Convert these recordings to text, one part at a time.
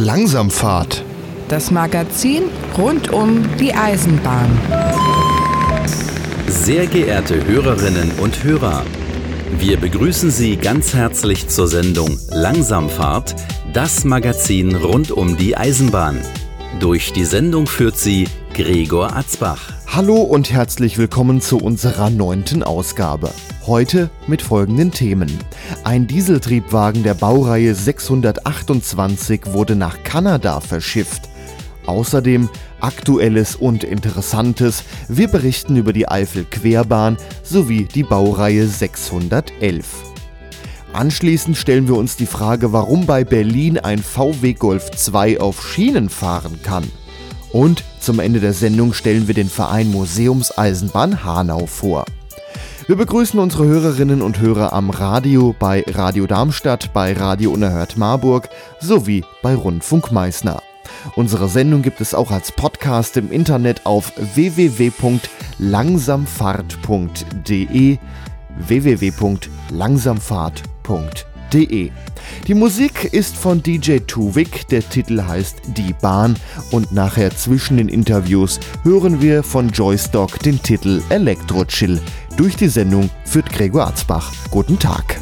Langsamfahrt. Das Magazin rund um die Eisenbahn. Sehr geehrte Hörerinnen und Hörer, wir begrüßen Sie ganz herzlich zur Sendung Langsamfahrt, das Magazin rund um die Eisenbahn. Durch die Sendung führt sie Gregor Atzbach. Hallo und herzlich willkommen zu unserer neunten Ausgabe. Heute mit folgenden Themen. Ein Dieseltriebwagen der Baureihe 628 wurde nach Kanada verschifft. Außerdem Aktuelles und Interessantes. Wir berichten über die Eifel-Querbahn sowie die Baureihe 611. Anschließend stellen wir uns die Frage, warum bei Berlin ein VW Golf 2 auf Schienen fahren kann. Und zum Ende der Sendung stellen wir den Verein Museumseisenbahn Hanau vor. Wir begrüßen unsere Hörerinnen und Hörer am Radio bei Radio Darmstadt, bei Radio Unerhört Marburg sowie bei Rundfunk Meißner. Unsere Sendung gibt es auch als Podcast im Internet auf www.langsamfahrt.de www.langsamfahrt.de Die Musik ist von DJ Tuvik, der Titel heißt Die Bahn und nachher zwischen den Interviews hören wir von Joystock den Titel Electro Chill. Durch die Sendung führt Gregor Arzbach. Guten Tag.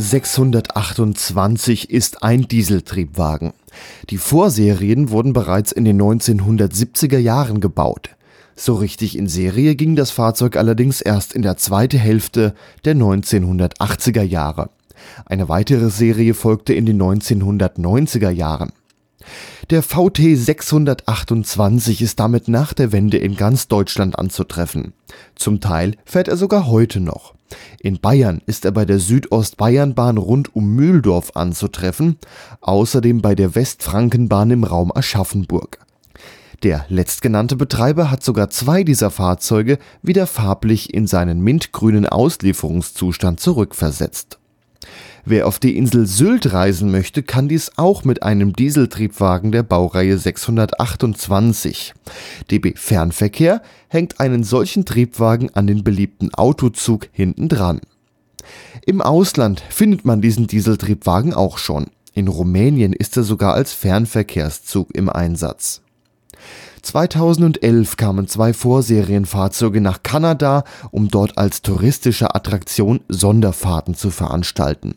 Baureihe 628 ist ein Dieseltriebwagen. Die Vorserien wurden bereits in den 1970er Jahren gebaut. So richtig in Serie ging das Fahrzeug allerdings erst in der zweiten Hälfte der 1980er Jahre. Eine weitere Serie folgte in den 1990er Jahren. Der VT 628 ist damit nach der Wende in ganz Deutschland anzutreffen. Zum Teil fährt er sogar heute noch. In Bayern ist er bei der Südostbayernbahn rund um Mühldorf anzutreffen, außerdem bei der Westfrankenbahn im Raum Aschaffenburg. Der letztgenannte Betreiber hat sogar zwei dieser Fahrzeuge wieder farblich in seinen mintgrünen Auslieferungszustand zurückversetzt. Wer auf die Insel Sylt reisen möchte, kann dies auch mit einem Dieseltriebwagen der Baureihe 628. DB Fernverkehr hängt einen solchen Triebwagen an den beliebten Autozug hinten dran. Im Ausland findet man diesen Dieseltriebwagen auch schon. In Rumänien ist er sogar als Fernverkehrszug im Einsatz. 2011 kamen zwei Vorserienfahrzeuge nach Kanada, um dort als touristische Attraktion Sonderfahrten zu veranstalten.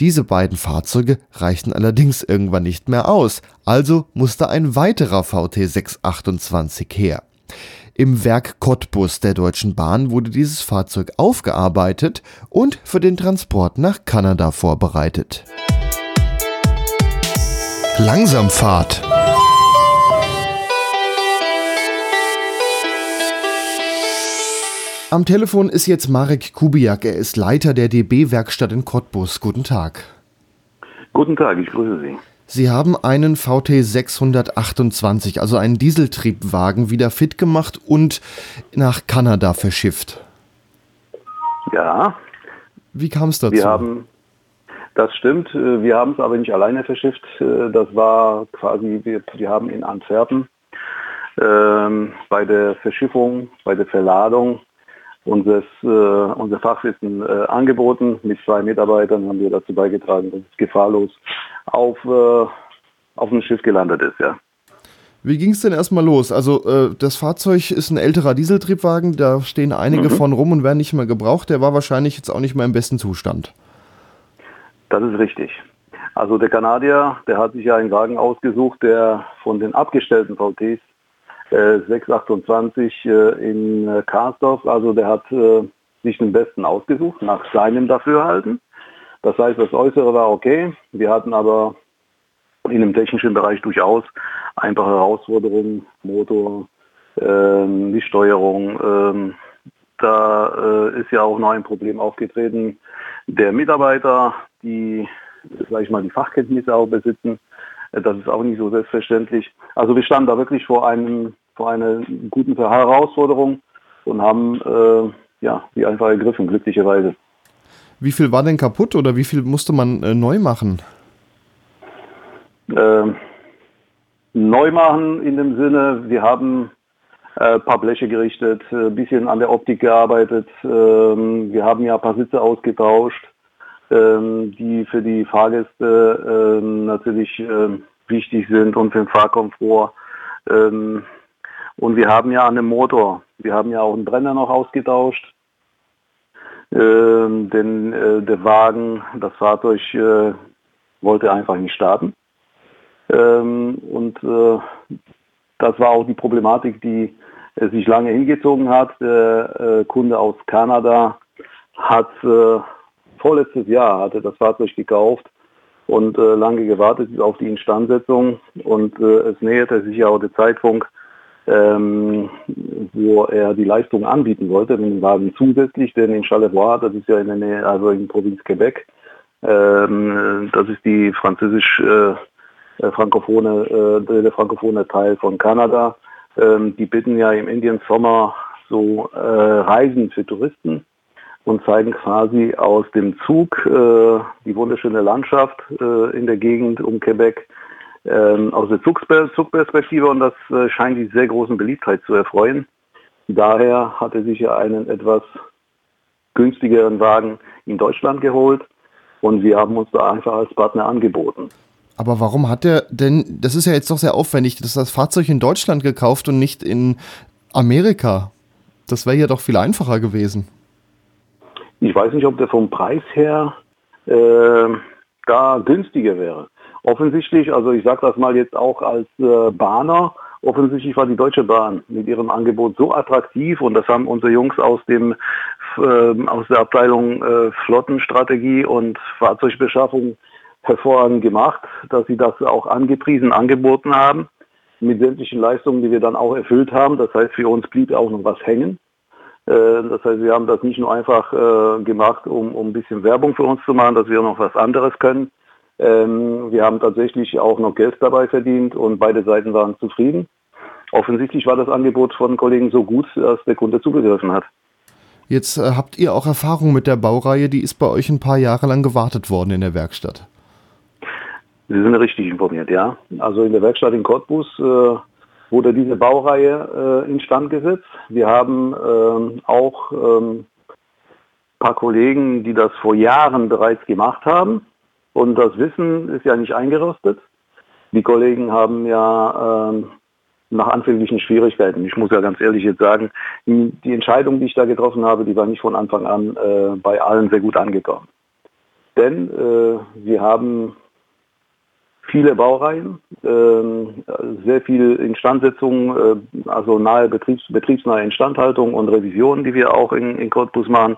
Diese beiden Fahrzeuge reichten allerdings irgendwann nicht mehr aus, also musste ein weiterer VT 628 her. Im Werk Cottbus der Deutschen Bahn wurde dieses Fahrzeug aufgearbeitet und für den Transport nach Kanada vorbereitet. Langsamfahrt Am Telefon ist jetzt Marek Kubiak. Er ist Leiter der DB-Werkstatt in Cottbus. Guten Tag. Guten Tag, ich grüße Sie. Sie haben einen VT 628, also einen Dieseltriebwagen, wieder fit gemacht und nach Kanada verschifft. Ja. Wie kam es dazu? Wir haben, das stimmt, wir haben es aber nicht alleine verschifft. Das war quasi, wir, wir haben in Antwerpen ähm, bei der Verschiffung, bei der Verladung unseres, äh, unser Fachwissen äh, angeboten. Mit zwei Mitarbeitern haben wir dazu beigetragen, dass es gefahrlos auf, äh, auf dem Schiff gelandet ist, ja. Wie ging es denn erstmal los? Also äh, das Fahrzeug ist ein älterer Dieseltriebwagen, da stehen einige mhm. von rum und werden nicht mehr gebraucht. Der war wahrscheinlich jetzt auch nicht mehr im besten Zustand. Das ist richtig. Also der Kanadier, der hat sich ja einen Wagen ausgesucht, der von den abgestellten VTs 628 äh, äh, in äh, Karsdorf. Also der hat sich den besten ausgesucht, nach seinem Dafürhalten. Das heißt, das Äußere war okay. Wir hatten aber in dem technischen Bereich durchaus einfache Herausforderungen, Motor, ähm, die Steuerung. Ähm, da äh, ist ja auch noch ein Problem aufgetreten der Mitarbeiter, die, sage ich mal, die Fachkenntnisse auch besitzen. Äh, das ist auch nicht so selbstverständlich. Also wir standen da wirklich vor einem, vor einer guten Herausforderung und haben äh, ja die einfach ergriffen, glücklicherweise. Wie viel war denn kaputt oder wie viel musste man äh, neu machen? Ähm, neu machen in dem Sinne, wir haben ein äh, paar Bleche gerichtet, ein äh, bisschen an der Optik gearbeitet. Ähm, wir haben ja ein paar Sitze ausgetauscht, die für die Fahrgäste ähm, natürlich wichtig sind und für den Fahrkomfort. Und wir haben ja an dem Motor, wir haben ja auch einen Brenner noch ausgetauscht. denn äh, der Wagen, das Fahrzeug wollte einfach nicht starten. und das war auch die Problematik, die äh, sich lange hingezogen hat. Der äh, Kunde aus Kanada hat äh, vorletztes Jahr hatte das Fahrzeug gekauft und äh, lange gewartet auf die Instandsetzung. Und äh, es näherte sich ja auch der Zeitpunkt, ähm, wo er die Leistung anbieten wollte, den Wagen zusätzlich, denn in Charlevoix, das ist ja in der Nähe, also in Provinz Quebec, ähm, das ist die französisch äh, äh frankophone, äh, der frankophone Teil von Kanada. Ähm, die bitten ja im Indian Sommer so äh, Reisen für Touristen und zeigen quasi aus dem Zug äh, die wunderschöne Landschaft äh, in der Gegend um Quebec ähm, aus der Zugperspektive und das äh, scheint die sehr großen Beliebtheit zu erfreuen. Daher hat er sich ja einen etwas günstigeren Wagen in Deutschland geholt und wir haben uns da einfach als Partner angeboten. Aber warum hat er denn, das ist ja jetzt doch sehr aufwendig, das ist das Fahrzeug in Deutschland gekauft und nicht in Amerika? Das wäre ja doch viel einfacher gewesen. Ich weiß nicht, ob der vom Preis her äh, da günstiger wäre. Offensichtlich, also ich sage das mal jetzt auch als äh, Bahner, offensichtlich war die Deutsche Bahn mit ihrem Angebot so attraktiv und das haben unsere Jungs aus dem äh, aus der Abteilung äh, Flottenstrategie und Fahrzeugbeschaffung hervorragend gemacht, dass sie das auch angepriesen, angeboten haben, mit sämtlichen Leistungen, die wir dann auch erfüllt haben. Das heißt, für uns blieb auch noch was hängen. Äh, das heißt, wir haben das nicht nur einfach äh, gemacht, um, um ein bisschen Werbung für uns zu machen, dass wir noch was anderes können. Ähm, wir haben tatsächlich auch noch Geld dabei verdient und beide Seiten waren zufrieden. Offensichtlich war das Angebot von Kollegen so gut, dass der Kunde zugegriffen hat. Jetzt äh, habt ihr auch Erfahrung mit der Baureihe, die ist bei euch ein paar Jahre lang gewartet worden in der Werkstatt. Sie sind richtig informiert, ja. Also in der Werkstatt in Cottbus äh, wurde diese Baureihe äh, instand gesetzt. Wir haben ähm, auch ähm, paar Kollegen, die das vor Jahren bereits gemacht haben. Und das Wissen ist ja nicht eingerostet. Die Kollegen haben ja ähm, nach anfänglichen Schwierigkeiten, ich muss ja ganz ehrlich jetzt sagen, die, Entscheidung, die ich da getroffen habe, die war nicht von Anfang an äh, bei allen sehr gut angekommen. Denn äh, wir haben viele Baureihen, äh, sehr viel Instandsetzung, äh, also nahe Betriebs, betriebsnahe Instandhaltung und Revisionen, die wir auch in, in Cottbus machen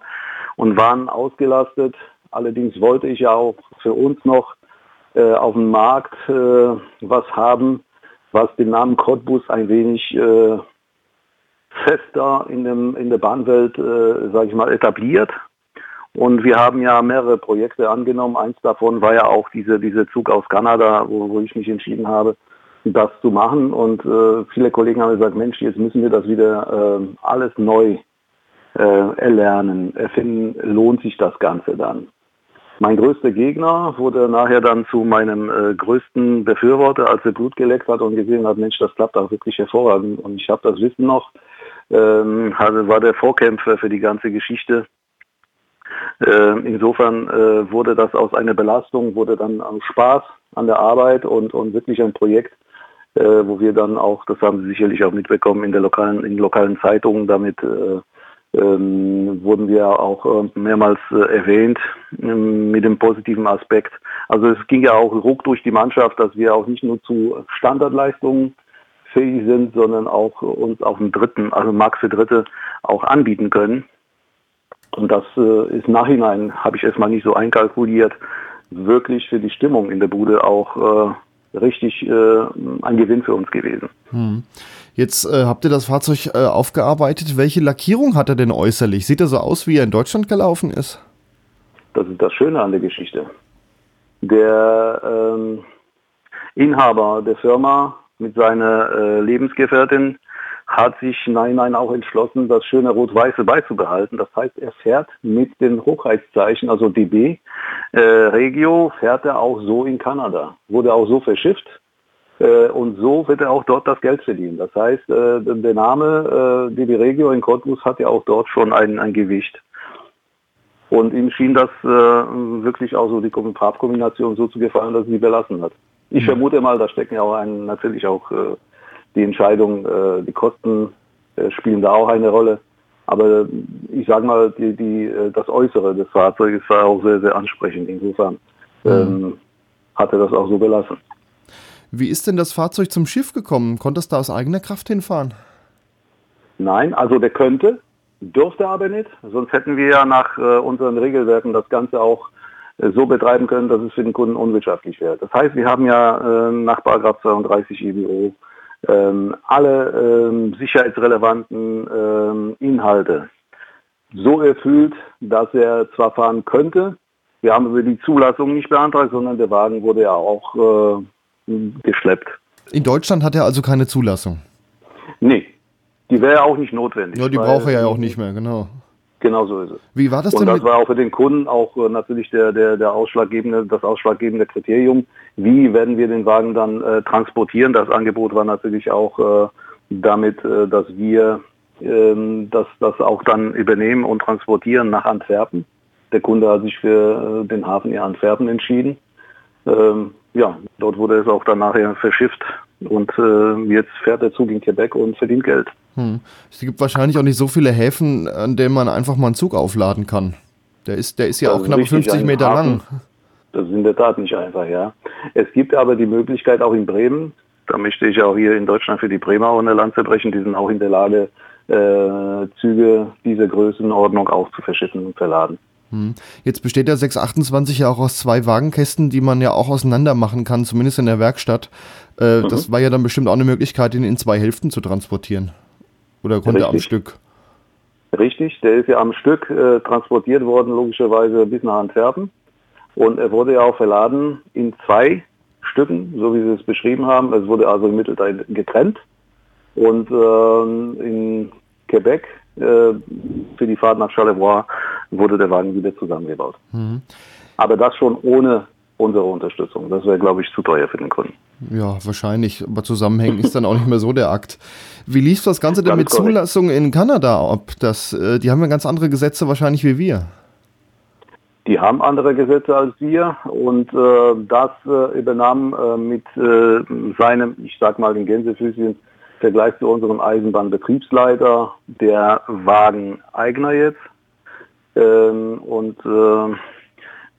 und waren ausgelastet. Allerdings wollte ich ja auch für uns noch äh, auf dem Markt äh, was haben, was den Namen Cottbus ein wenig fester in, dem, in der Bahnwelt, sage ich mal, etabliert. Und wir haben ja mehrere Projekte angenommen. Eins davon war ja auch diese, diese Zug aus Kanada, wo, wo ich mich entschieden habe, das zu machen. Und äh, viele Kollegen haben gesagt, Mensch, jetzt müssen wir das wieder äh, alles neu äh, erlernen, erfinden, lohnt sich das Ganze dann. Mein größter Gegner wurde nachher dann zu meinem äh, größten Befürworter, als er Blut geleckt hat und gesehen hat, Mensch, das klappt auch wirklich hervorragend. Und ich habe das Wissen noch, ähm, hatte, war der Vorkämpfer für die ganze Geschichte insofern äh, wurde das aus einer Belastung, wurde dann Spaß an der Arbeit und, und wirklich ein Projekt, äh, wo wir dann auch, das haben Sie sicherlich auch mitbekommen, in der lokalen, in lokalen Zeitungen damit ähm, wurden wir auch mehrmals erwähnt ähm, mit dem positiven Aspekt. Also es ging ja auch ruck durch die Mannschaft, dass wir auch nicht nur zu Standardleistungen fähig sind, sondern auch uns auf dem dritten, also Max für Dritte auch anbieten können. Und das äh, ist nachhinein, habe ich erstmal nicht so einkalkuliert, wirklich für die Stimmung in der Bude auch richtig äh, ein Gewinn für uns gewesen. Hm. Jetzt äh, habt ihr das Fahrzeug äh, aufgearbeitet. Welche Lackierung hat er denn äußerlich? Sieht er so aus, wie er in Deutschland gelaufen ist? Das ist das Schöne an der Geschichte. Der ähm, Inhaber der Firma mit seiner äh, Lebensgefährtin hat sich Nein Nein auch entschlossen, das schöne Rot-Weiße beizubehalten. Das heißt, er fährt mit den Hochheitszeichen, also DB äh, Regio, fährt er auch so in Kanada. Wurde auch so verschifft. Äh, und so wird er auch dort das Geld verdienen. Das heißt, äh, der Name äh, DB Regio in Cottbus hat ja auch dort schon ein, ein Gewicht. Und ihm schien das wirklich auch so die Farbkombination so zu gefallen, dass er sie belassen hat. Ich mhm. vermute mal, da stecken ja auch ein, natürlich auch die Entscheidung, äh, die Kosten äh, spielen da auch eine Rolle. Aber ich sage mal, die, die, äh, das Äußere des Fahrzeuges war auch sehr, sehr ansprechend. Insofern mhm. ähm, hat er das auch so belassen. Wie ist denn das Fahrzeug zum Schiff gekommen? Konnte es da aus eigener Kraft hinfahren? Nein, also der könnte, durfte aber nicht. Sonst hätten wir ja nach äh, unseren Regelwerken das Ganze auch äh, so betreiben können, dass es für den Kunden unwirtschaftlich wäre. Das heißt, wir haben ja äh, nach 32 IBO ähm, alle ähm, sicherheitsrelevanten ähm, Inhalte so erfüllt, dass er zwar fahren könnte, wir haben über die Zulassung nicht beantragt, sondern der Wagen wurde ja auch äh, geschleppt. In Deutschland hat er also keine Zulassung? Nee, die wäre auch nicht notwendig. Ja, die braucht er ja auch nicht mehr, genau. Genau so ist es. Wie war das und denn? Und das war auch für den Kunden auch äh, natürlich der, der, der ausschlaggebende, das ausschlaggebende Kriterium. Wie werden wir den Wagen dann äh, transportieren? Das Angebot war natürlich auch äh, damit, äh, dass wir ähm, das, das auch dann übernehmen und transportieren nach Antwerpen. Der Kunde hat sich für äh, den Hafen in Antwerpen entschieden. Ähm, ja, dort wurde es auch dann nachher verschifft und äh, jetzt fährt er Zug in Quebec und verdient Geld. Hm. Es gibt wahrscheinlich auch nicht so viele Häfen, an denen man einfach mal einen Zug aufladen kann. Der ist, der ist ja das auch knapp 50 Meter Hafen. lang. Das ist in der Tat nicht einfach, ja. Es gibt aber die Möglichkeit auch in Bremen, da möchte ich auch hier in Deutschland für die Bremer auch eine Lanze brechen, die sind auch in der Lage, äh, Züge dieser Größenordnung auch zu verschiffen und verladen. Hm. Jetzt besteht der 628 ja auch aus zwei Wagenkästen, die man ja auch auseinander machen kann, zumindest in der Werkstatt. Äh, mhm. Das war ja dann bestimmt auch eine Möglichkeit, ihn in zwei Hälften zu transportieren. Oder konnte er am Stück? Richtig, der ist ja am Stück äh, transportiert worden, logischerweise bis nach Antwerpen. Und er wurde ja auch verladen in zwei Stücken, so wie Sie es beschrieben haben. Es wurde also im Mittelteil getrennt. Und äh, in Quebec äh, für die Fahrt nach Charlevoix wurde der Wagen wieder zusammengebaut. Mhm. Aber das schon ohne unsere Unterstützung. Das wäre, glaube ich, zu teuer für den Kunden. Ja, wahrscheinlich. Aber zusammenhängen ist dann auch nicht mehr so der Akt. Wie lief das Ganze denn mit Zulassung in Kanada ab? Das, äh, die haben ja ganz andere Gesetze wahrscheinlich wie wir. Die haben andere Gesetze als wir und äh, das äh, übernahm äh, mit äh, seinem, ich sag mal den Gänsefüßchen, Vergleich zu unserem Eisenbahnbetriebsleiter, der Wageneigner jetzt. Ähm, und äh,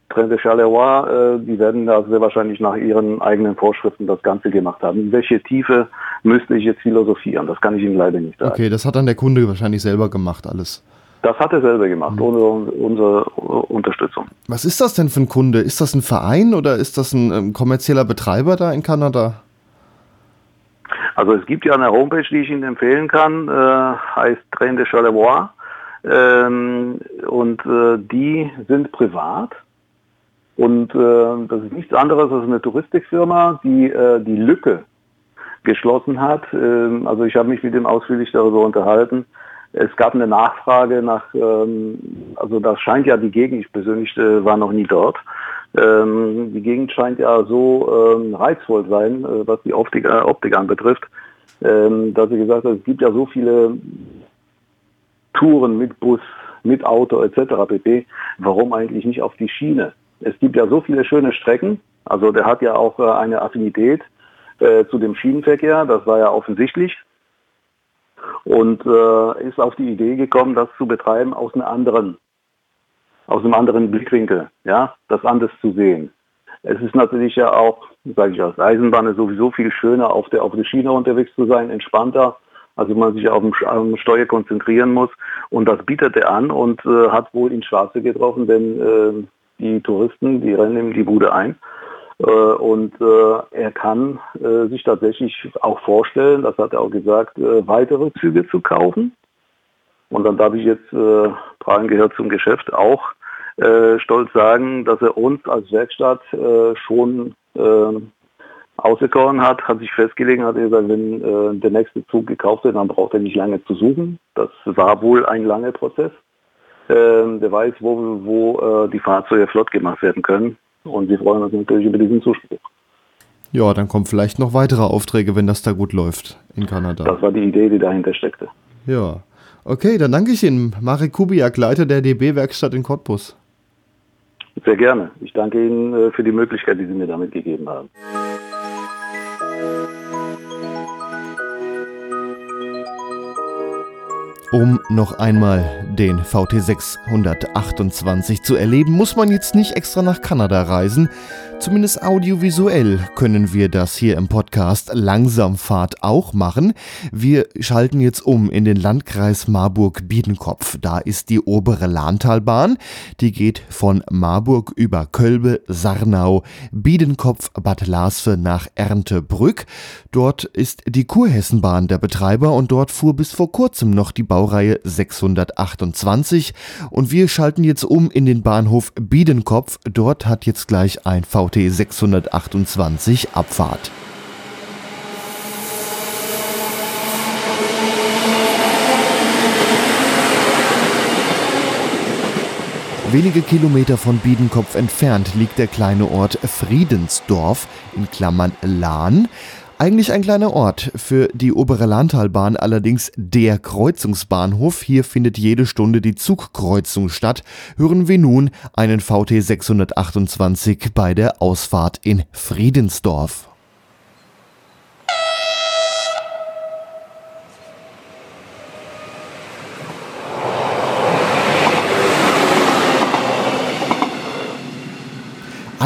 Trente Charleroi, äh, die werden da sehr wahrscheinlich nach ihren eigenen Vorschriften das Ganze gemacht haben. In welche Tiefe müsste ich jetzt philosophieren? Das kann ich Ihnen leider nicht sagen. Okay, das hat dann der Kunde wahrscheinlich selber gemacht, alles. Das hat er selber gemacht, mhm. ohne unsere Unterstützung. Was ist das denn für ein Kunde? Ist das ein Verein oder ist das ein ähm, kommerzieller Betreiber da in Kanada? Also es gibt ja eine Homepage, die ich Ihnen empfehlen kann, äh, heißt Train de Charleroi. Ähm, und äh, die sind privat und äh, das ist nichts anderes als eine Touristikfirma, die äh, die Lücke geschlossen hat. Ähm, also ich habe mich mit dem ausführlich darüber unterhalten. Es gab eine Nachfrage nach, ähm, also das scheint ja die Gegend, ich persönlich äh, war noch nie dort, ähm, die Gegend scheint ja so ähm, reizvoll sein, äh, was die Optik, äh, Optik anbetrifft, ähm, dass sie gesagt hat, es gibt ja so viele Touren mit Bus, mit Auto etc. pp. Warum eigentlich nicht auf die Schiene? Es gibt ja so viele schöne Strecken. Also der hat ja auch äh, eine Affinität äh, zu dem Schienenverkehr. Das war ja offensichtlich. Und äh, ist auf die Idee gekommen, das zu betreiben aus einem anderen, aus einem anderen Blickwinkel, ja, das anders zu sehen. Es ist natürlich ja auch, sage ich als Eisenbahn, sowieso viel schöner, auf der, auf der Schiene unterwegs zu sein, entspannter, also man sich auf den, Steuer konzentrieren muss. Und das bietet er an und äh, hat wohl in Schwarze getroffen, denn äh, die Touristen, die rennen ihm die Bude ein. Äh, und äh, er kann äh, sich tatsächlich auch vorstellen, das hat er auch gesagt, weitere Züge zu kaufen. Und dann darf ich jetzt, Tragen gehört zum Geschäft, auch stolz sagen, dass er uns als Werkstatt schon ausgekoren hat, hat sich festgelegt, hat gesagt, wenn äh, der nächste Zug gekauft wird, dann braucht er nicht lange zu suchen. Das war wohl ein langer Prozess. Ähm, der weiß, wo, wo äh, die Fahrzeuge flott gemacht werden können. Und wir freuen uns natürlich über diesen Zuspruch. Ja, dann kommen vielleicht noch weitere Aufträge, wenn das da gut läuft in Kanada. Das war die Idee, die dahinter steckte. Ja. Okay, dann danke ich Ihnen, Marek Kubiak, Leiter der DB-Werkstatt in Cottbus. Sehr gerne. Ich danke Ihnen äh, für die Möglichkeit, die Sie mir damit gegeben haben. Um noch einmal den VT 628 zu erleben, muss man jetzt nicht extra nach Kanada reisen. Zumindest audiovisuell können wir das hier im Podcast Langsamfahrt auch machen. Wir schalten jetzt um in den Landkreis Marburg-Biedenkopf. Da ist die obere Lahntalbahn. Die geht von Marburg über Kölbe, Sarnau, Biedenkopf, Bad Larsfe nach Erntebrück. Dort ist die Kurhessenbahn der Betreiber und dort fuhr bis vor kurzem noch die Baureihe 628. Und wir schalten jetzt um in den Bahnhof Biedenkopf. Dort hat jetzt gleich ein VT VT 628 Abfahrt. Wenige Kilometer von Biedenkopf entfernt liegt der kleine Ort Friedensdorf in Klammern Lahn. Eigentlich ein kleiner Ort, für die obere Lahntalbahn allerdings der Kreuzungsbahnhof. Hier findet jede Stunde die Zugkreuzung statt. Hören wir nun einen VT 628 bei der Ausfahrt in Friedensdorf.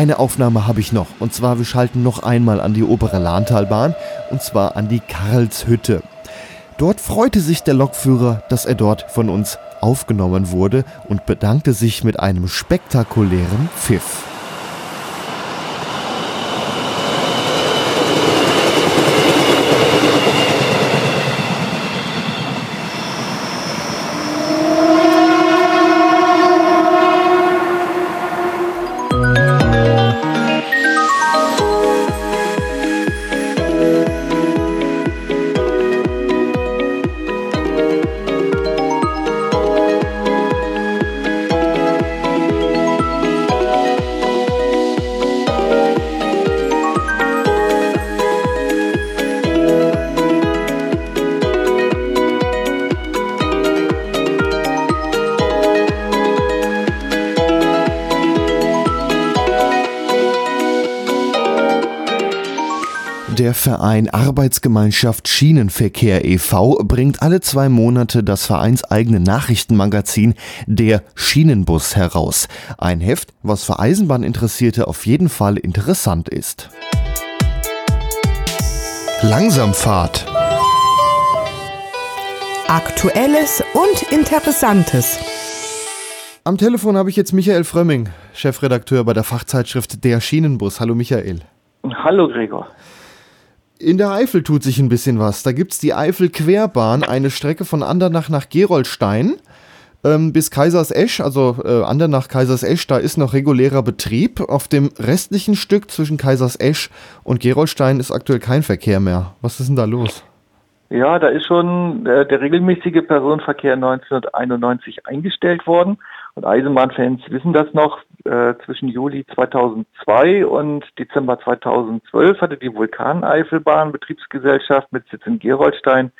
Eine Aufnahme habe ich noch. Und zwar, wir schalten noch einmal an die obere Lahntalbahn. Und zwar an die Karlshütte. Dort freute sich der Lokführer, dass er dort von uns aufgenommen wurde und bedankte sich mit einem spektakulären Pfiff. Der Verein Arbeitsgemeinschaft Schienenverkehr e.V. bringt alle zwei Monate das vereinseigene Nachrichtenmagazin Der Schienenbus heraus. Ein Heft, was für Eisenbahninteressierte auf jeden Fall interessant ist. Langsamfahrt. Aktuelles und Interessantes. Am Telefon habe ich jetzt Michael Frömming, Chefredakteur bei der Fachzeitschrift Der Schienenbus. Hallo Michael. Hallo Gregor. In der Eifel tut sich ein bisschen was. Da gibt es die Eifel-Querbahn, eine Strecke von Andernach nach Gerolstein ähm, bis Kaisersesch, also äh, Andernach Kaisersesch, da ist noch regulärer Betrieb. Auf dem restlichen Stück zwischen Kaisersesch und Gerolstein ist aktuell kein Verkehr mehr. Was ist denn da los? Ja, da ist schon äh, der regelmäßige Personenverkehr 1991 eingestellt worden. Und Eisenbahnfans wissen das noch. Äh, zwischen Juli 2002 und Dezember 2012 hatte die Vulkaneifelbahn Betriebsgesellschaft mit Sitz in Gerolstein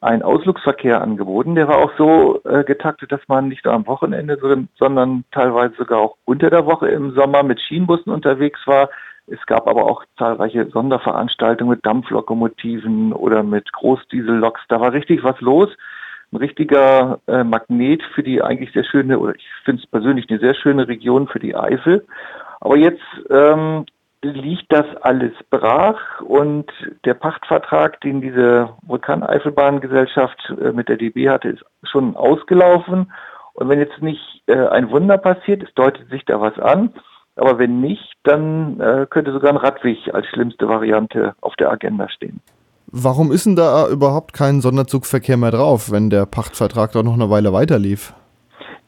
einen Ausflugsverkehr angeboten. Der war auch so äh, getaktet, dass man nicht nur am Wochenende, sondern teilweise sogar auch unter der Woche im Sommer mit Schienenbussen unterwegs war. Es gab aber auch zahlreiche Sonderveranstaltungen mit Dampflokomotiven oder mit Großdieselloks. Da war richtig was los ein richtiger äh, Magnet für die eigentlich sehr schöne, oder ich finde es persönlich eine sehr schöne Region für die Eifel. Aber jetzt ähm, liegt das alles brach und der Pachtvertrag, den diese Vulkaneifelbahngesellschaft äh, mit der DB hatte, ist schon ausgelaufen. Und wenn jetzt nicht äh, ein Wunder passiert, es deutet sich da was an, Aber wenn nicht, dann äh, könnte sogar ein Radweg als schlimmste Variante auf der Agenda stehen. Warum ist denn da überhaupt kein Sonderzugverkehr mehr drauf, wenn der Pachtvertrag doch noch eine Weile weiterlief?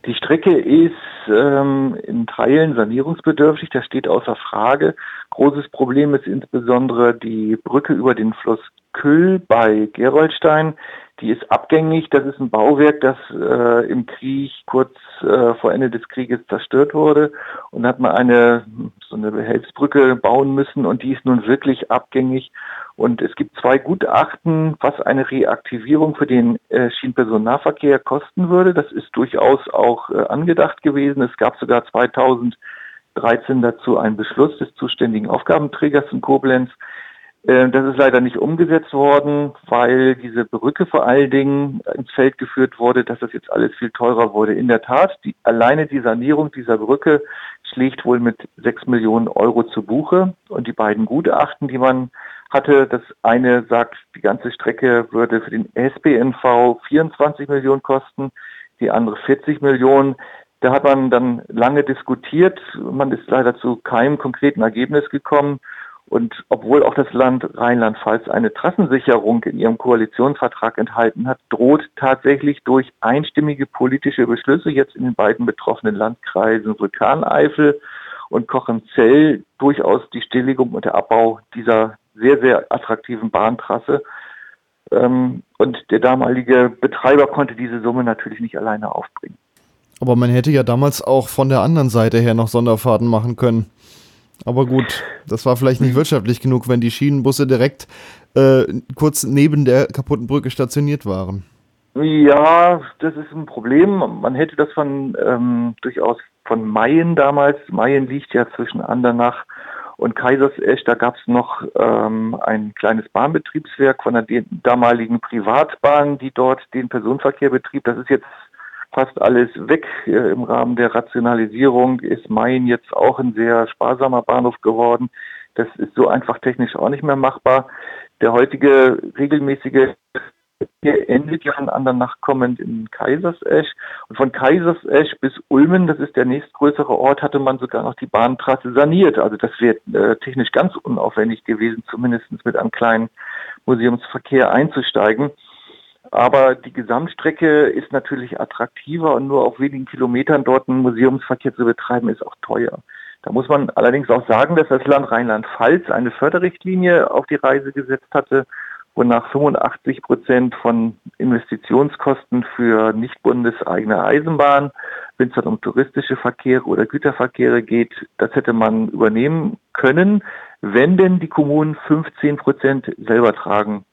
Die Strecke ist ähm, in Teilen sanierungsbedürftig, das steht außer Frage. Großes Problem ist insbesondere die Brücke über den Fluss Küll bei Geroldstein. Die ist abgängig. Das ist ein Bauwerk, das äh, im Krieg kurz äh, vor Ende des Krieges zerstört wurde. Und hat man eine so eine Behelfsbrücke bauen müssen und die ist nun wirklich abgängig. Und es gibt zwei Gutachten, was eine Reaktivierung für den äh, Schienenpersonennahverkehr kosten würde. Das ist durchaus auch äh, angedacht gewesen. Es gab sogar 2013 dazu einen Beschluss des zuständigen Aufgabenträgers in Koblenz. Äh, das ist leider nicht umgesetzt worden, weil diese Brücke vor allen Dingen ins Feld geführt wurde, dass das jetzt alles viel teurer wurde. In der Tat, die, alleine die Sanierung dieser Brücke schlägt wohl mit sechs Millionen Euro zu Buche. Und die beiden Gutachten, die man hatte, das eine sagt, die ganze Strecke würde für den SBNV 24 Millionen kosten, die andere 40 Millionen. Da hat man dann lange diskutiert. Man ist leider zu keinem konkreten Ergebnis gekommen. Und obwohl auch das Land Rheinland-Pfalz eine Trassensicherung in ihrem Koalitionsvertrag enthalten hat, droht tatsächlich durch einstimmige politische Beschlüsse jetzt in den beiden betroffenen Landkreisen Vulkaneifel und Kochenzell durchaus die Stilllegung und der Abbau dieser sehr, sehr attraktiven Bahntrasse. Ähm, und der damalige Betreiber konnte diese Summe natürlich nicht alleine aufbringen. Aber man hätte ja damals auch von der anderen Seite her noch Sonderfahrten machen können. Aber gut, das war vielleicht nicht hm. wirtschaftlich genug, wenn die Schienenbusse direkt äh, kurz neben der kaputten Brücke stationiert waren. Ja, das ist ein Problem. Man hätte das von ähm, durchaus von Mayen damals. Mayen liegt ja zwischen Andernach und Kaisersesch. Da gab es noch ähm, ein kleines Bahnbetriebswerk von der damaligen Privatbahn, die dort den Personenverkehr betrieb. Das ist jetzt fast alles weg. Im Rahmen der Rationalisierung ist Main jetzt auch ein sehr sparsamer Bahnhof geworden. Das ist so einfach technisch auch nicht mehr machbar. Der heutige regelmäßige hier endet ja an Andernach kommend in Kaisersesch. Und von Kaisersesch bis Ulmen, das ist der nächstgrößere Ort, hatte man sogar noch die Bahntrasse saniert. Also das wäre äh, technisch ganz unaufwendig gewesen, zumindest mit einem kleinen Museumsverkehr einzusteigen. Aber die Gesamtstrecke ist natürlich attraktiver und nur auf wenigen Kilometern dort einen Museumsverkehr zu betreiben, ist auch teuer. Da muss man allerdings auch sagen, dass das Land Rheinland-Pfalz eine Förderrichtlinie auf die Reise gesetzt hatte, wonach 85 Prozent von Investitionskosten für nicht bundeseigene Eisenbahn, wenn es dann um touristische Verkehre oder Güterverkehre geht, das hätte man übernehmen können, wenn denn die Kommunen 15 Prozent selber tragen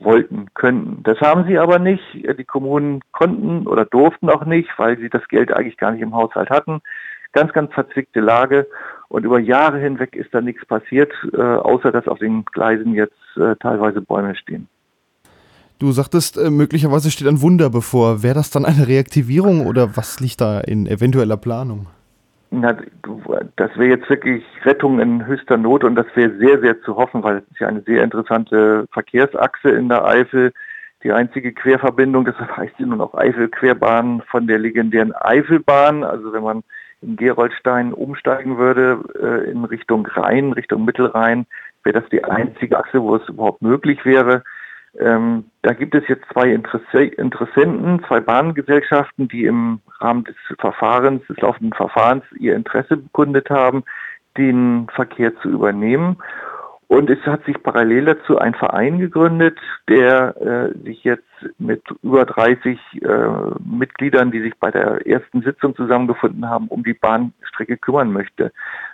wollten, könnten. Das haben sie aber nicht. Die Kommunen konnten oder durften auch nicht, weil sie das Geld eigentlich gar nicht im Haushalt hatten. Ganz, ganz verzwickte Lage. Und über Jahre hinweg ist da nichts passiert, äh, außer dass auf den Gleisen jetzt äh, teilweise Bäume stehen. Du sagtest, äh, möglicherweise steht ein Wunder bevor. Wäre das dann eine Reaktivierung oder was liegt da in eventueller Planung? Na, das wäre jetzt wirklich Rettung in höchster Not und das wäre sehr, sehr zu hoffen, weil es ist ja eine sehr interessante Verkehrsachse in der Eifel. Die einzige Querverbindung, das heißt sie nun auch Eifelquerbahn von der legendären Eifelbahn. Also wenn man in Geroldstein umsteigen würde äh, in Richtung Rhein, Richtung Mittelrhein, wäre das die einzige Achse, wo es überhaupt möglich wäre. Ähm, da gibt es jetzt zwei Interesse Interessenten, zwei Bahngesellschaften, die im Rahmen des Verfahrens, des laufenden Verfahrens ihr Interesse bekundet haben, den Verkehr zu übernehmen. Und es hat sich parallel dazu ein Verein gegründet, der äh, sich jetzt mit über 30 äh, Mitgliedern, die sich bei der ersten Sitzung zusammengefunden haben, um die Bahnstrecke kümmern möchte.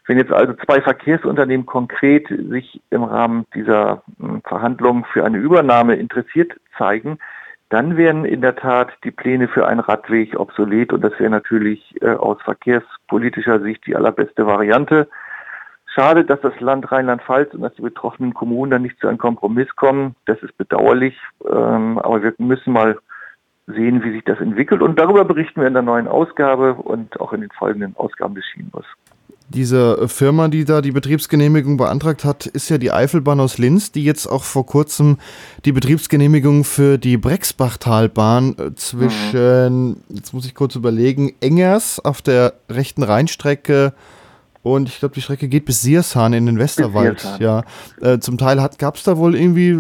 Wenn jetzt also zwei Verkehrsunternehmen konkret sich im Rahmen dieser äh, Verhandlungen für eine Übernahme interessiert zeigen, dann wären in der Tat die Pläne für einen Radweg obsolet und das wäre natürlich äh, aus verkehrspolitischer Sicht die allerbeste Variante. Schade, dass das Land Rheinland-Pfalz und dass die betroffenen Kommunen dann nicht zu einem Kompromiss kommen. Das ist bedauerlich, ähm, aber wir müssen mal sehen, wie sich das entwickelt. Und darüber berichten wir in der neuen Ausgabe und auch in den folgenden Ausgaben des Schienenbus. Diese Firma, die da die Betriebsgenehmigung beantragt hat, ist ja die Eifelbahn aus Linz, die jetzt auch vor kurzem die Betriebsgenehmigung für die Brexbachtalbahn äh, zwischen, mhm. jetzt muss ich kurz überlegen, Engers auf der rechten Rheinstrecke Und ich glaube, die Strecke geht bis Siershahn in den Westerwald. Ja, äh, zum Teil gab es da wohl irgendwie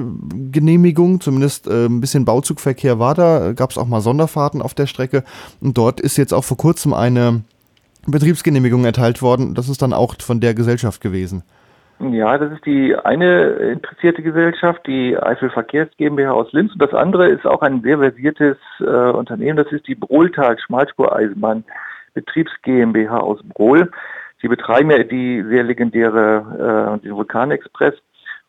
Genehmigungen, zumindest äh, ein bisschen Bauzugverkehr war da. Gab es auch mal Sonderfahrten auf der Strecke. Und dort ist jetzt auch vor kurzem eine Betriebsgenehmigung erteilt worden. Das ist dann auch von der Gesellschaft gewesen. Ja, das ist die eine interessierte Gesellschaft, die Eifel Verkehrs GmbH aus Linz. Und das andere ist auch ein sehr versiertes äh, Unternehmen. Das ist die Brohltal Schmalspureisenbahn Betriebs GmbH aus Brohl. Sie betreiben ja die sehr legendäre, äh, den Vulkanexpress.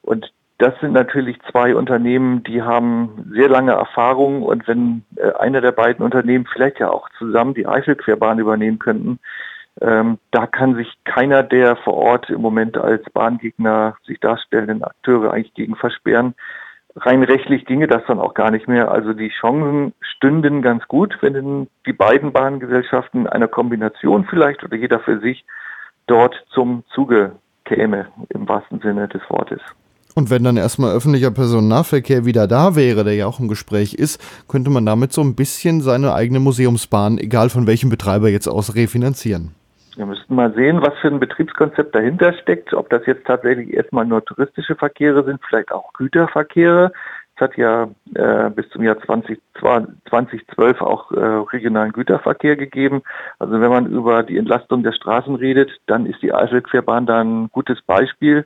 Und das sind natürlich zwei Unternehmen, die haben sehr lange Erfahrung. Und wenn äh, einer der beiden Unternehmen vielleicht ja auch zusammen die Eifelquerbahn übernehmen könnten, ähm, da kann sich keiner der vor Ort im Moment als Bahngegner sich darstellenden Akteure eigentlich gegen versperren. Rein rechtlich ginge das dann auch gar nicht mehr. Also die Chancen stünden ganz gut, wenn die beiden Bahngesellschaften einer Kombination vielleicht oder jeder für sich dort zum Zuge käme, im wahrsten Sinne des Wortes. Und wenn dann erstmal öffentlicher Personennahverkehr wieder da wäre, der ja auch im Gespräch ist, könnte man damit so ein bisschen seine eigene Museumsbahn, egal von welchem Betreiber jetzt aus, refinanzieren. Wir müssten mal sehen, was für ein Betriebskonzept dahinter steckt, ob das jetzt tatsächlich erstmal nur touristische Verkehre sind, vielleicht auch Güterverkehre. Es hat ja äh, bis zum Jahr 20, 2012 auch äh, regionalen Güterverkehr gegeben. Also wenn man über die Entlastung der Straßen redet, dann ist die Eifelquerbahn da ein gutes Beispiel.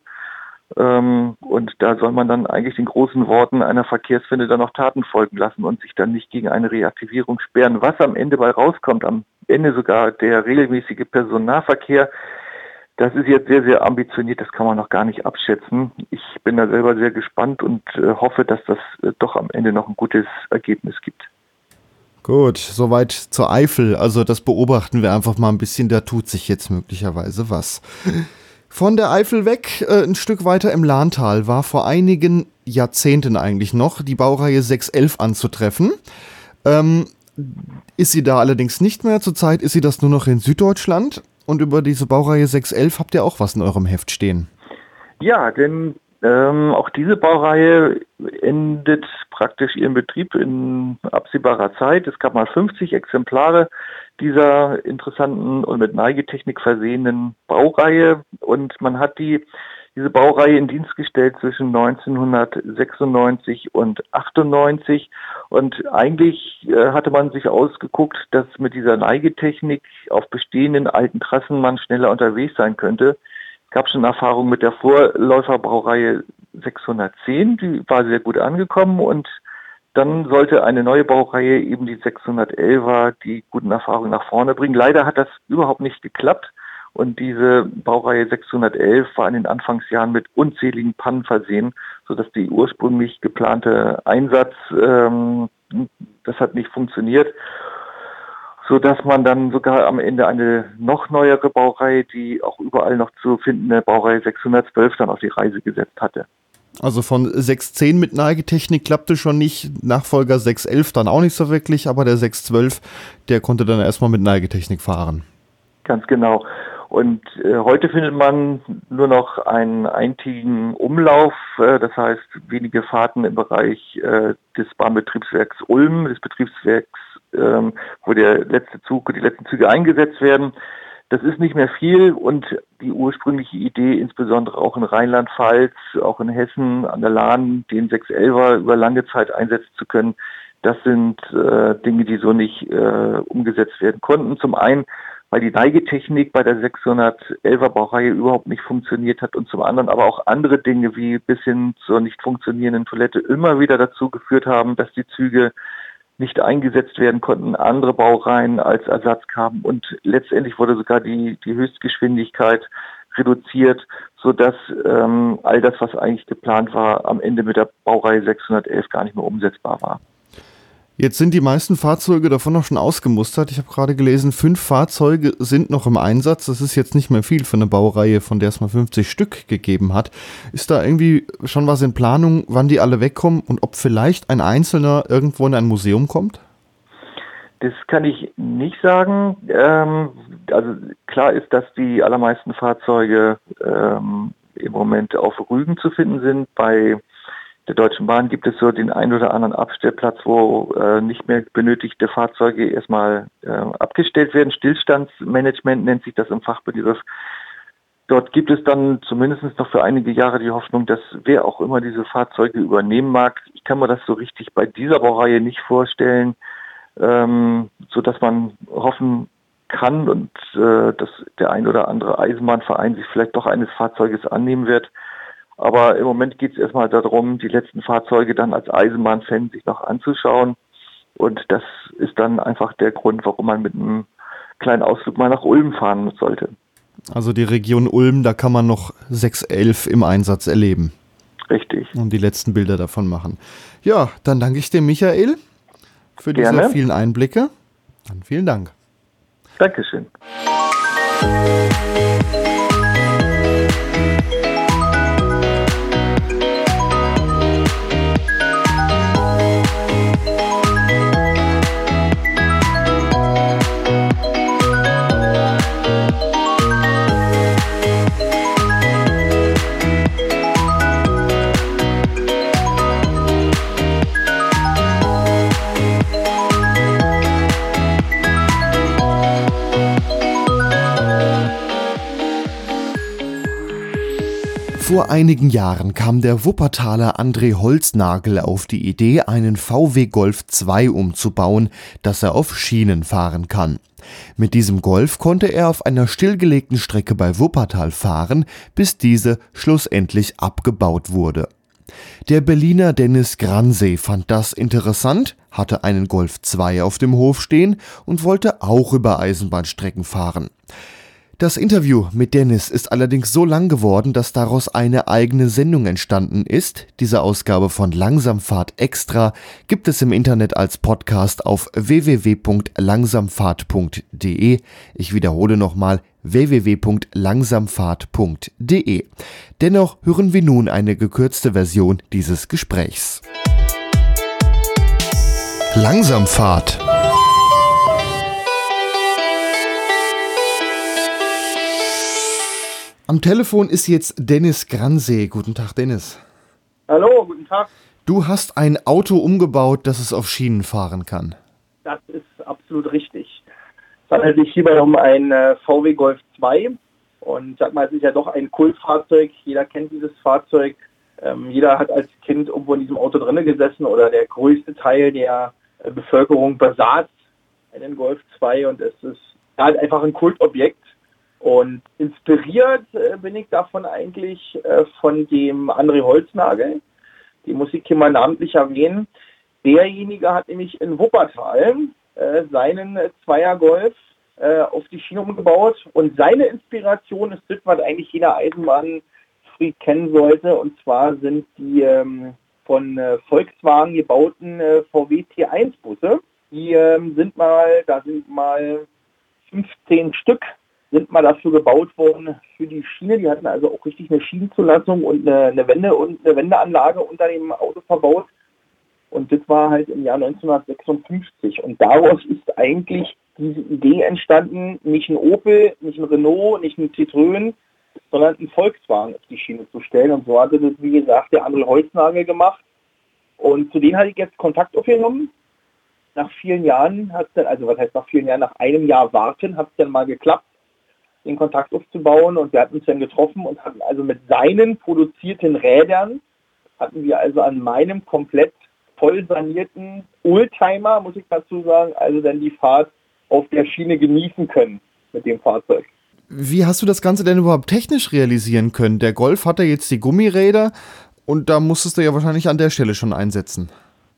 Ähm, und da soll man dann eigentlich den großen Worten einer Verkehrswende dann noch Taten folgen lassen und sich dann nicht gegen eine Reaktivierung sperren. Was am Ende bei rauskommt, am Ende sogar der regelmäßige Personennahverkehr, das ist jetzt sehr, sehr ambitioniert, das kann man noch gar nicht abschätzen. Ich bin da selber sehr gespannt und äh, hoffe, dass das äh, doch am Ende noch ein gutes Ergebnis gibt. Gut, soweit zur Eifel. Also das beobachten wir einfach mal ein bisschen, da tut sich jetzt möglicherweise was. Von der Eifel weg, äh, ein Stück weiter im Lahntal, war vor einigen Jahrzehnten eigentlich noch die Baureihe 611 anzutreffen. Ähm, ist sie da allerdings nicht mehr. Zurzeit ist sie das nur noch in Süddeutschland. Und über diese Baureihe 611 habt ihr auch was in eurem Heft stehen. Ja, denn ähm, auch diese Baureihe endet praktisch ihren Betrieb in absehbarer Zeit. Es gab mal 50 Exemplare dieser interessanten und mit Neigetechnik versehenen Baureihe und man hat die diese Baureihe in Dienst gestellt zwischen 1996 und 98 und eigentlich äh, hatte man sich ausgeguckt, dass mit dieser Neigetechnik auf bestehenden alten Trassen man schneller unterwegs sein könnte. Es gab schon Erfahrungen mit der Vorläuferbaureihe 610, die war sehr gut angekommen und dann sollte eine neue Baureihe eben die 611er die guten Erfahrungen nach vorne bringen. Leider hat das überhaupt nicht geklappt. Und diese Baureihe 611 war in den Anfangsjahren mit unzähligen Pannen versehen, sodass die ursprünglich geplante Einsatz, ähm, das hat nicht funktioniert, sodass man dann sogar am Ende eine noch neuere Baureihe, die auch überall noch zu findende Baureihe 612 dann auf die Reise gesetzt hatte. Also von 610 mit Neigetechnik klappte schon nicht, Nachfolger 611 dann auch nicht so wirklich, aber der 612, der konnte dann erstmal mit Neigetechnik fahren. Ganz genau. Und äh, heute findet man nur noch einen eintägigen Umlauf, äh, das heißt wenige Fahrten im Bereich äh, des Bahnbetriebswerks Ulm, des Betriebswerks, ähm, wo der letzte Zug, die letzten Züge eingesetzt werden. Das ist nicht mehr viel und die ursprüngliche Idee, insbesondere auch in Rheinland-Pfalz, auch in Hessen an der Lahn, den 611er über lange Zeit einsetzen zu können, das sind äh, Dinge, die so nicht äh, umgesetzt werden konnten. Zum einen, weil die Neigetechnik bei der 611er Baureihe überhaupt nicht funktioniert hat und zum anderen aber auch andere Dinge wie bis hin zur nicht funktionierenden Toilette immer wieder dazu geführt haben, dass die Züge nicht eingesetzt werden konnten, andere Baureihen als Ersatz kamen und letztendlich wurde sogar die, die Höchstgeschwindigkeit reduziert, sodass ähm, all das, was eigentlich geplant war, am Ende mit der Baureihe 611 gar nicht mehr umsetzbar war. Jetzt sind die meisten Fahrzeuge davon noch schon ausgemustert. Ich habe gerade gelesen, fünf Fahrzeuge sind noch im Einsatz. Das ist jetzt nicht mehr viel für eine Baureihe, von der es mal 50 Stück gegeben hat. Ist da irgendwie schon was in Planung, wann die alle wegkommen und ob vielleicht ein einzelner irgendwo in ein Museum kommt? Das kann ich nicht sagen. Ähm, also klar ist, dass die allermeisten Fahrzeuge ähm, im Moment auf Rügen zu finden sind. Bei der Deutschen Bahn gibt es so den ein oder anderen Abstellplatz, wo äh, nicht mehr benötigte Fahrzeuge erstmal äh, abgestellt werden. Stillstandsmanagement nennt sich das im Fachbegriff. Dort gibt es dann zumindest noch für einige Jahre die Hoffnung, dass wer auch immer diese Fahrzeuge übernehmen mag, ich kann mir das so richtig bei dieser Baureihe nicht vorstellen, ähm, so dass man hoffen kann und äh, dass der ein oder andere Eisenbahnverein sich vielleicht doch eines Fahrzeuges annehmen wird. Aber im Moment geht es erstmal darum, die letzten Fahrzeuge dann als Eisenbahnfan sich noch anzuschauen. Und das ist dann einfach der Grund, warum man mit einem kleinen Ausflug mal nach Ulm fahren sollte. Also die Region Ulm, da kann man noch 611 im Einsatz erleben. Richtig. Und die letzten Bilder davon machen. Ja, dann danke ich dir, Michael, für diese Gerne. vielen Einblicke. Dann vielen Dank. Dankeschön. Vor einigen Jahren kam der Wuppertaler André Holznagel auf die Idee, einen VW Golf 2 umzubauen, dass er auf Schienen fahren kann. Mit diesem Golf konnte er auf einer stillgelegten Strecke bei Wuppertal fahren, bis diese schlussendlich abgebaut wurde. Der Berliner Dennis Gransee fand das interessant, hatte einen Golf 2 auf dem Hof stehen und wollte auch über Eisenbahnstrecken fahren. Das Interview mit Dennis ist allerdings so lang geworden, dass daraus eine eigene Sendung entstanden ist. Diese Ausgabe von Langsamfahrt Extra gibt es im Internet als Podcast auf www.langsamfahrt.de. Ich wiederhole nochmal www.langsamfahrt.de. Dennoch hören wir nun eine gekürzte Version dieses Gesprächs. Langsamfahrt Am Telefon ist jetzt Dennis Gransee. Guten Tag, Dennis. Hallo, guten Tag. Du hast ein Auto umgebaut, das es auf Schienen fahren kann. Das ist absolut richtig. Es handelt sich hierbei um ein äh, VW Golf 2. Und sag mal, es ist ja doch ein Kultfahrzeug. Jeder kennt dieses Fahrzeug. Ähm, jeder hat als Kind irgendwo in diesem Auto drinne gesessen oder der größte Teil der äh, Bevölkerung besaß einen Golf 2 und es ist halt einfach ein Kultobjekt. Und inspiriert äh, bin ich davon eigentlich äh, von dem André Holznagel. Die muss ich hier mal namentlich erwähnen. Derjenige hat nämlich in Wuppertal äh, seinen Zweiergolf äh, auf die Schiene umgebaut. Und seine Inspiration ist das, was eigentlich jeder Eisenbahnfreak kennen sollte. Und zwar sind die ähm, von äh, Volkswagen gebauten äh, VW T1-Busse. Die ähm, sind mal, da sind mal 15 Stück sind mal dafür gebaut worden für die Schiene. Die hatten also auch richtig eine Schienenzulassung und eine, eine Wende und eine Wendeanlage unter dem Auto verbaut. Und das war halt im Jahr 1956. Und daraus ist eigentlich diese Idee entstanden, nicht ein Opel, nicht ein Renault, nicht ein Citroën, sondern ein Volkswagen auf die Schiene zu stellen. Und so hatte das, wie gesagt, der André Holznagel gemacht. Und zu denen hatte ich jetzt Kontakt aufgenommen. Nach vielen Jahren hat es dann, also was heißt nach vielen Jahren, nach einem Jahr warten, hat es dann mal geklappt den Kontakt aufzubauen und wir hatten uns dann getroffen und hatten also mit seinen produzierten Rädern hatten wir also an meinem komplett voll sanierten Oldtimer, muss ich dazu sagen, also dann die Fahrt auf der Schiene genießen können mit dem Fahrzeug. Wie hast du das Ganze denn überhaupt technisch realisieren können? Der Golf hatte jetzt die Gummiräder und da musstest du ja wahrscheinlich an der Stelle schon einsetzen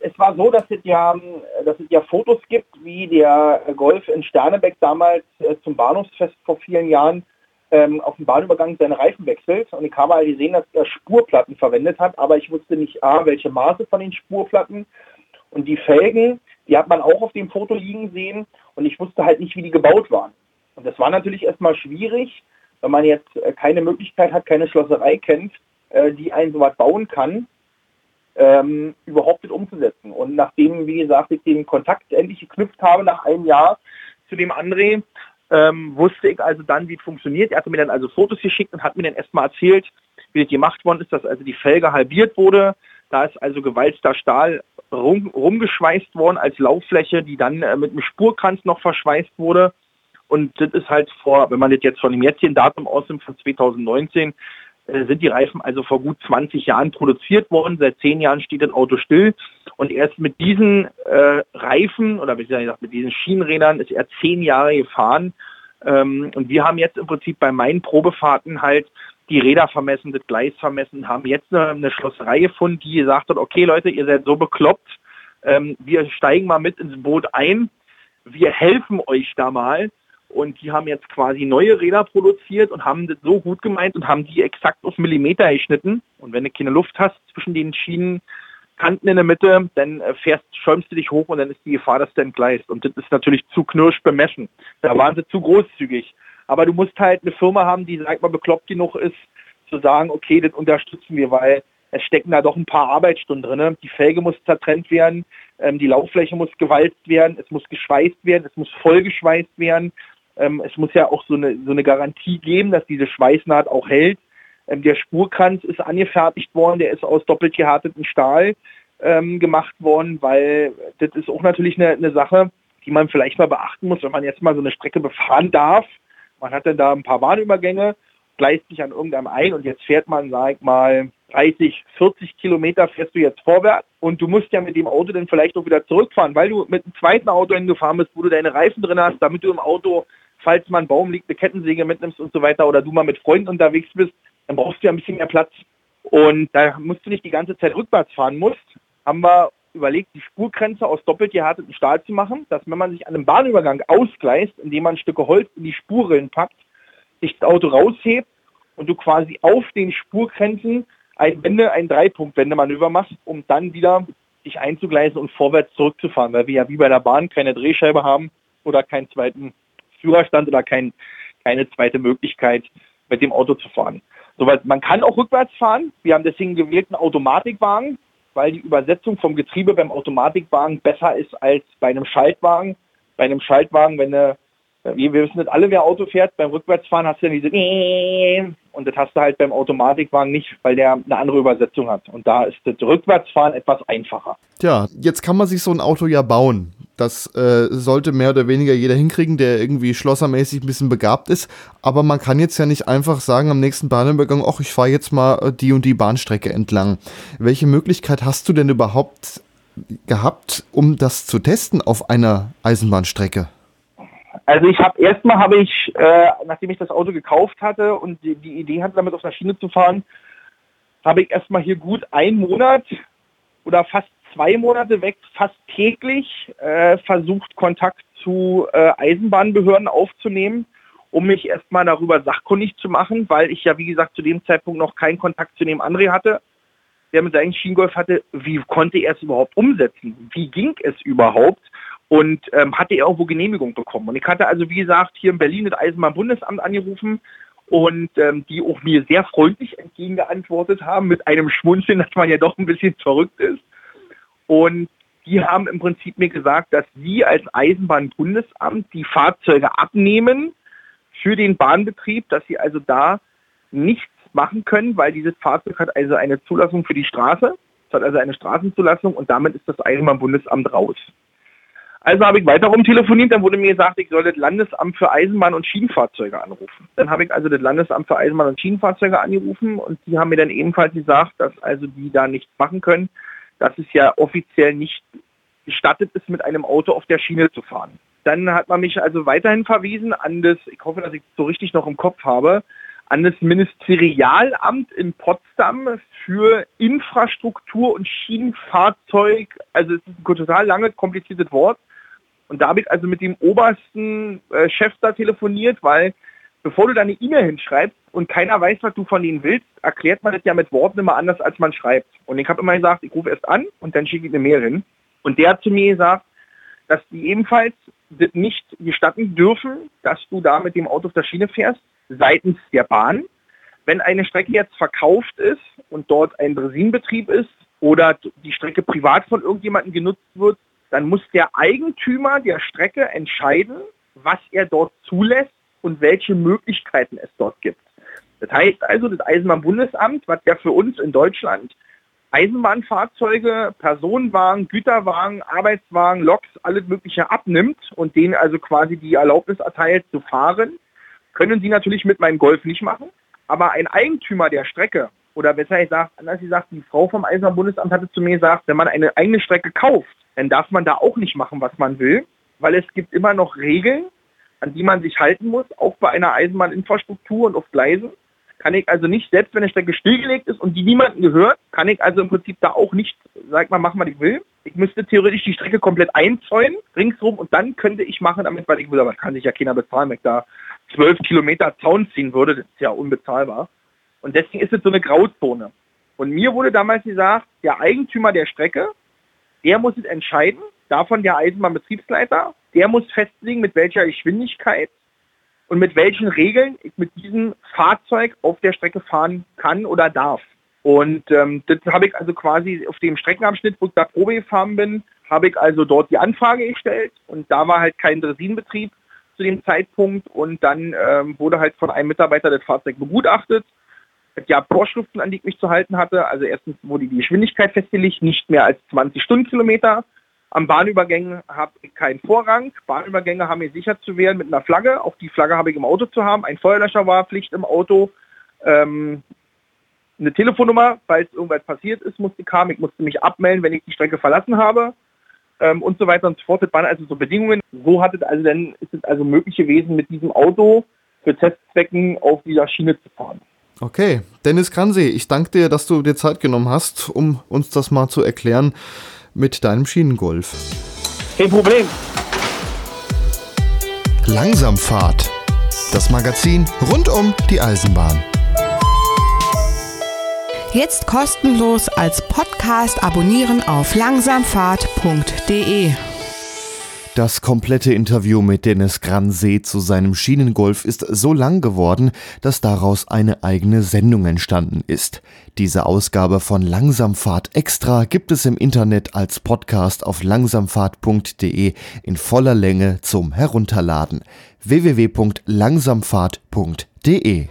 es war so, dass es, ja, dass es ja Fotos gibt, wie der Golf in Sternebeck damals äh, zum Bahnhofsfest vor vielen Jahren ähm, auf dem Bahnübergang seine Reifen wechselt. Und ich habe halt gesehen, dass er Spurplatten verwendet hat, aber ich wusste nicht, A, welche Maße von den Spurplatten. Und die Felgen, die hat man auch auf dem Foto liegen sehen. Und ich wusste halt nicht, wie die gebaut waren. Und das war natürlich erstmal schwierig, wenn man jetzt äh, keine Möglichkeit hat, keine Schlosserei kennt, äh, die einen sowas bauen kann ähm, überhaupt nicht umzusetzen. Und nachdem, wie gesagt, ich den Kontakt endlich geknüpft habe nach einem Jahr zu dem André, ähm, wusste ich also dann, wie es funktioniert. Er hatte mir dann also Fotos geschickt und hat mir dann erstmal erzählt, wie das gemacht worden ist, dass also die Felge halbiert wurde. Da ist also gewalzter Stahl rum, rumgeschweißt worden als Lauffläche, die dann äh, mit einem Spurkranz noch verschweißt wurde. und das ist halt vor, wenn man das jetzt von dem jetzigen Datum ausnimmt, von 2019, äh, sind die Reifen also vor gut 20 Jahren produziert worden. Seit zehn Jahren steht das Auto still. Und erst mit diesen äh, Reifen oder wie gesagt mit diesen Schienenrädern ist er zehn Jahre gefahren. Ähm, und wir haben jetzt im Prinzip bei meinen Probefahrten halt die Räder vermessen, das Gleis vermessen, haben jetzt eine, eine Schlosserei gefunden, die gesagt hat, okay Leute, ihr seid so bekloppt, ähm, wir steigen mal mit ins Boot ein, wir helfen euch da mal. Und die haben jetzt quasi neue Räder produziert und haben das so gut gemeint und haben die exakt auf Millimeter geschnitten. Und wenn du keine Luft hast zwischen den Schienenkanten in der Mitte, dann äh, fährst, schäumst du dich hoch und dann ist die Gefahr, dass du entgleist. Und das ist natürlich zu knirsch bemessen. Da waren sie zu großzügig. Aber du musst halt eine Firma haben, die, sag mal, bekloppt genug ist, zu sagen, okay, das unterstützen wir, weil es stecken da doch ein paar Arbeitsstunden drin. Die Felge muss zertrennt werden, ähm, die Lauffläche muss gewalzt werden, es muss geschweißt werden, es muss vollgeschweißt werden. Ähm, es muss ja auch so eine, so eine Garantie geben, dass diese Schweißnaht auch hält. Ähm, der Spurkranz ist angefertigt worden, der ist aus doppelt gehärtetem Stahl ähm, gemacht worden, weil das ist auch natürlich eine, eine Sache, die man vielleicht mal beachten muss, wenn man jetzt mal so eine Strecke befahren darf. Man hat dann da ein paar Bahnübergänge, gleicht sich an irgendeinem ein und jetzt fährt man, sag mal, 30, 40 Kilometer fährst du jetzt vorwärts und du musst ja mit dem Auto dann vielleicht auch wieder zurückfahren, weil du mit einem zweiten Auto hingefahren bist, wo du deine Reifen drin hast, damit du im Auto falls mal ein Baum liegt, eine Kettensäge mitnimmst und so weiter oder du mal mit Freunden unterwegs bist, dann brauchst du ja ein bisschen mehr Platz. Und da musst du nicht die ganze Zeit rückwärts fahren musst, haben wir überlegt, die Spurgrenze aus doppelt gehärtetem Stahl zu machen, dass wenn man sich an einem Bahnübergang ausgleist, indem man Stücke Holz in die Spurrillen packt, sich das Auto raushebt und du quasi auf den Spurgrenzen ein Wende, ein Dreipunktwendemanöver machst, um dann wieder dich einzugleisen und vorwärts zurückzufahren, weil wir ja wie bei der Bahn keine Drehscheibe haben oder keinen zweiten Führerstand oder kein, keine zweite Möglichkeit, mit dem Auto zu fahren. Soweit, man kann auch rückwärts fahren. Wir haben deswegen gewählt einen Automatikwagen, weil die Übersetzung vom Getriebe beim Automatikwagen besser ist als bei einem Schaltwagen. Bei einem Schaltwagen, wenn du, wir wissen nicht alle, wer Auto fährt, beim Rückwärtsfahren hast du ja diese und das hast du halt beim Automatikwagen nicht, weil der eine andere Übersetzung hat. Und da ist das Rückwärtsfahren etwas einfacher. Ja, jetzt kann man sich so ein Auto ja bauen. Das äh, sollte mehr oder weniger jeder hinkriegen, der irgendwie schlossermäßig ein bisschen begabt ist. Aber man kann jetzt ja nicht einfach sagen am nächsten Bahnübergang, ach, ich fahre jetzt mal äh, die und die Bahnstrecke entlang. Welche Möglichkeit hast du denn überhaupt gehabt, um das zu testen auf einer Eisenbahnstrecke? Also ich habe erstmal habe ich, äh, nachdem ich das Auto gekauft hatte und die, die Idee hatte, damit auf der Schiene zu fahren, habe ich erstmal hier gut einen Monat oder fast zwei Monate weg fast täglich äh, versucht, Kontakt zu äh, Eisenbahnbehörden aufzunehmen, um mich erstmal darüber sachkundig zu machen, weil ich ja, wie gesagt, zu dem Zeitpunkt noch keinen Kontakt zu dem André hatte, der mit seinem Skingolf hatte. Wie konnte er es überhaupt umsetzen? Wie ging es überhaupt? Und ähm, hatte er irgendwo Genehmigung bekommen? Und ich hatte also, wie gesagt, hier in Berlin das Eisenbahnbundesamt angerufen und ähm, die auch mir sehr freundlich entgegengeantwortet haben mit einem Schmunzeln, dass man ja doch ein bisschen verrückt ist. Und die haben im Prinzip mir gesagt, dass sie als Eisenbahnbundesamt die Fahrzeuge abnehmen für den Bahnbetrieb, dass sie also da nichts machen können, weil dieses Fahrzeug hat also eine Zulassung für die Straße, es hat also eine Straßenzulassung und damit ist das Eisenbahnbundesamt raus. Also habe ich weiter telefoniert, dann wurde mir gesagt, ich soll das Landesamt für Eisenbahn- und Schienenfahrzeuge anrufen. Dann habe ich also das Landesamt für Eisenbahn- und Schienenfahrzeuge angerufen und die haben mir dann ebenfalls gesagt, dass also die da nichts machen können, dass es ja offiziell nicht gestattet ist, mit einem Auto auf der Schiene zu fahren. Dann hat man mich also weiterhin verwiesen an das, ich hoffe, dass ich es so richtig noch im Kopf habe, an das Ministerialamt in Potsdam für Infrastruktur und Schienenfahrzeug. Also es ist ein total langes, kompliziertes Wort. Und da habe ich also mit dem obersten äh, Chef da telefoniert, weil bevor du da eine E-Mail hinschreibst und keiner weiß, was du von denen willst, erklärt man das ja mit Worten immer anders, als man schreibt. Und ich habe immer gesagt, ich rufe erst an und dann schicke ich eine Mail hin. Und der hat zu mir gesagt, dass die ebenfalls nicht gestatten dürfen, dass du da mit dem Auto auf der Schiene fährst, seitens der Bahn. Wenn eine Strecke jetzt verkauft ist und dort ein Dresinbetrieb ist oder die Strecke privat von irgendjemandem genutzt wird, dann muss der Eigentümer der Strecke entscheiden, was er dort zulässt und welche Möglichkeiten es dort gibt. Das heißt also, das Eisenbahnbundesamt, was ja für uns in Deutschland Eisenbahnfahrzeuge, Personenwagen, Güterwagen, Arbeitswagen, Loks, alles Mögliche abnimmt und denen also quasi die Erlaubnis erteilt zu fahren, können sie natürlich mit meinem Golf nicht machen. Aber ein Eigentümer der Strecke, oder besser gesagt, anders gesagt, die Frau vom Eisenbahnbundesamt hatte zu mir gesagt, wenn man eine eigene Strecke kauft, dann darf man da auch nicht machen, was man will, weil es gibt immer noch Regeln, an die man sich halten muss, auch bei einer Eisenbahninfrastruktur und auf Gleisen. Kann ich also nicht, selbst wenn eine Strecke stillgelegt ist und die niemandem gehört, kann ich also im Prinzip da auch nicht, sag mal, machen, was ich will. Ich müsste theoretisch die Strecke komplett einzäunen, ringsrum, und dann könnte ich machen damit, was ich will. Aber kann sich ja keiner bezahlen, wenn ich da zwölf Kilometer Zaun ziehen würde. Das ist ja unbezahlbar. Und deswegen ist es so eine Grauzone. Und mir wurde damals gesagt, der Eigentümer der Strecke, der muss es entscheiden, davon der Eisenbahnbetriebsleiter, der muss festlegen, mit welcher Geschwindigkeit und mit welchen Regeln ich mit diesem Fahrzeug auf der Strecke fahren kann oder darf. Und ähm, das habe ich also quasi auf dem Streckenabschnitt, wo ich da Probe gefahren bin, habe ich also dort die Anfrage gestellt und da war halt kein Dresinbetrieb zu dem Zeitpunkt und dann ähm, wurde halt von einem Mitarbeiter das Fahrzeug begutachtet ja, Vorschriften, an die ich mich zu halten hatte. Also erstens wurde die Geschwindigkeit festgelegt, nicht mehr als 20 Stundenkilometer. Am Bahnübergängen habe ich keinen Vorrang. Bahnübergänge haben mir sicher zu werden mit einer Flagge. Auch die Flagge habe ich im Auto zu haben. Ein Feuerlöscher war Pflicht im Auto. Ähm, eine Telefonnummer, falls irgendwas passiert ist, musste ich haben. Ich musste mich abmelden, wenn ich die Strecke verlassen habe. Ähm, und so weiter und so fort. Das waren also so Bedingungen. So hat es also dann, ist es also möglich gewesen, mit diesem Auto für Testzwecken auf dieser Schiene zu fahren. Okay, Dennis Kransee, ich danke dir, dass du dir Zeit genommen hast, um uns das mal zu erklären mit deinem Schienengolf. Kein Problem. Langsamfahrt. Das Magazin rund um die Eisenbahn. Jetzt kostenlos als Podcast abonnieren auf langsamfahrt.de. Das komplette Interview mit Dennis Gransee zu seinem Schienengolf ist so lang geworden, dass daraus eine eigene Sendung entstanden ist. Diese Ausgabe von Langsamfahrt Extra gibt es im Internet als Podcast auf langsamfahrt.de in voller Länge zum Herunterladen. www.langsamfahrt.de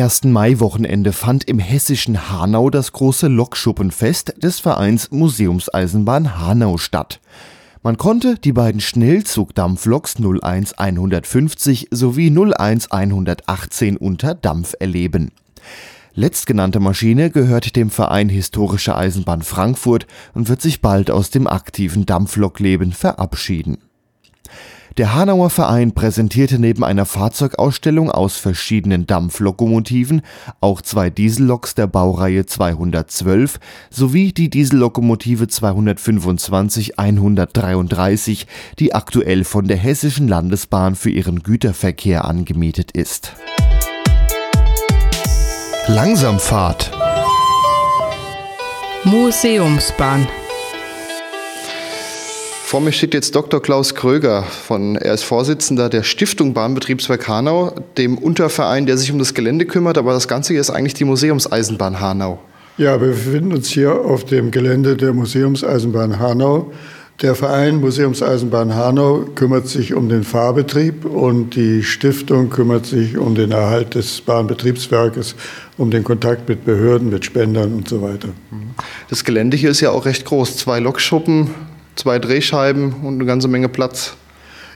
Am 1. Mai-Wochenende fand im hessischen Hanau das große Lokschuppenfest des Vereins Museumseisenbahn Hanau statt. Man konnte die beiden Schnellzugdampfloks 01 150 sowie 01 118 unter Dampf erleben. Letztgenannte Maschine gehört dem Verein Historische Eisenbahn Frankfurt und wird sich bald aus dem aktiven Dampflokleben verabschieden. Der Hanauer Verein präsentierte neben einer Fahrzeugausstellung aus verschiedenen Dampflokomotiven auch zwei Dieselloks der Baureihe 212 sowie die Diesellokomotive 225 133, die aktuell von der Hessischen Landesbahn für ihren Güterverkehr angemietet ist. Langsamfahrt Museumsbahn vor mir steht jetzt Dr. Klaus Kröger von, er ist Vorsitzender der Stiftung Bahnbetriebswerk Hanau, dem Unterverein, der sich um das Gelände kümmert, aber das Ganze hier ist eigentlich die Museumseisenbahn Hanau. Ja, wir befinden uns hier auf dem Gelände der Museumseisenbahn Hanau. Der Verein Museumseisenbahn Hanau kümmert sich um den Fahrbetrieb und die Stiftung kümmert sich um den Erhalt des Bahnbetriebswerkes, um den Kontakt mit Behörden, mit Spendern und so weiter. Das Gelände hier ist ja auch recht groß. Zwei Lokschuppen, zwei Drehscheiben und eine ganze Menge Platz.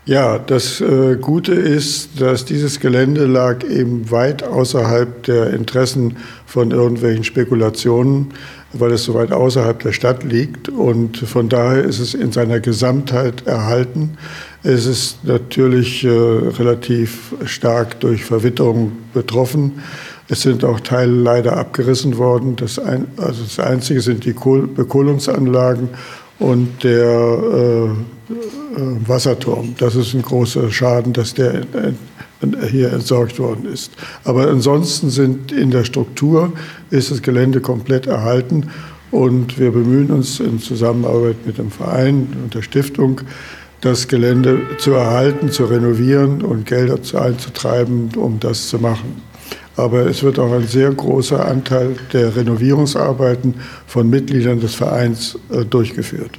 Ja, das äh, Gute ist, dass dieses Gelände lag eben weit außerhalb der Interessen von irgendwelchen Spekulationen, weil es so weit außerhalb der Stadt liegt. Und von daher ist es in seiner Gesamtheit erhalten. Es ist natürlich äh, relativ stark durch Verwitterung betroffen. Es sind auch Teile leider abgerissen worden. Das, ein, also das Einzige sind die Kohl Bekohlungsanlagen und der äh, äh, Wasserturm. Das ist ein großer Schaden, dass der hier entsorgt worden ist. Aber ansonsten sind in der Struktur ist das Gelände komplett erhalten und wir bemühen uns in Zusammenarbeit mit dem Verein und der Stiftung, das Gelände zu erhalten, zu renovieren und Gelder einzutreiben, um das zu machen. Aber es wird auch ein sehr großer Anteil der Renovierungsarbeiten von Mitgliedern des Vereins äh, durchgeführt.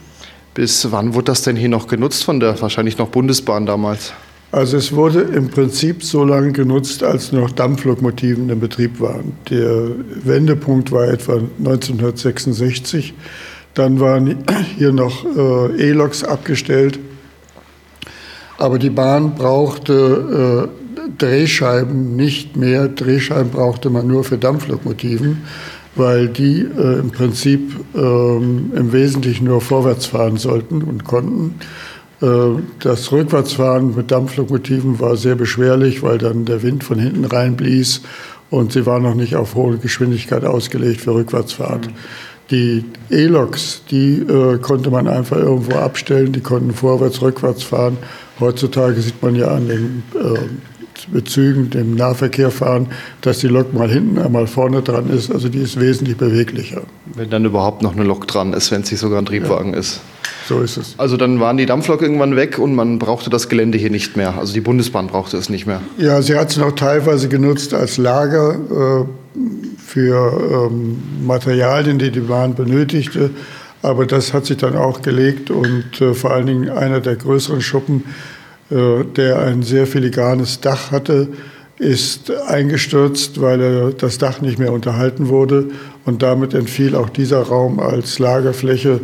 Bis wann wurde das denn hier noch genutzt von der wahrscheinlich noch Bundesbahn damals? Also es wurde im Prinzip so lange genutzt, als noch Dampflokomotiven im Betrieb waren. Der Wendepunkt war etwa 1966. Dann waren hier noch äh, E-Loks abgestellt. Aber die Bahn brauchte äh, Drehscheiben nicht mehr. Drehscheiben brauchte man nur für Dampflokomotiven, weil die äh, im Prinzip ähm, im Wesentlichen nur vorwärts fahren sollten und konnten. Äh, das Rückwärtsfahren mit Dampflokomotiven war sehr beschwerlich, weil dann der Wind von hinten reinblies und sie waren noch nicht auf hohe Geschwindigkeit ausgelegt für Rückwärtsfahrt. Mhm. Die E-Loks, die äh, konnte man einfach irgendwo abstellen, die konnten vorwärts, rückwärts fahren. Heutzutage sieht man ja an den äh, Bezügen, dem Nahverkehr fahren, dass die Lok mal hinten, einmal vorne dran ist. Also die ist wesentlich beweglicher. Wenn dann überhaupt noch eine Lok dran ist, wenn es nicht sogar ein Triebwagen ja. ist. So ist es. Also dann waren die Dampflok irgendwann weg und man brauchte das Gelände hier nicht mehr. Also die Bundesbahn brauchte es nicht mehr. Ja, sie hat es noch teilweise genutzt als Lager äh, für ähm, Materialien, die die Bahn benötigte. Aber das hat sich dann auch gelegt und äh, vor allen Dingen einer der größeren Schuppen, der ein sehr filigranes Dach hatte, ist eingestürzt, weil das Dach nicht mehr unterhalten wurde. Und damit entfiel auch dieser Raum als Lagerfläche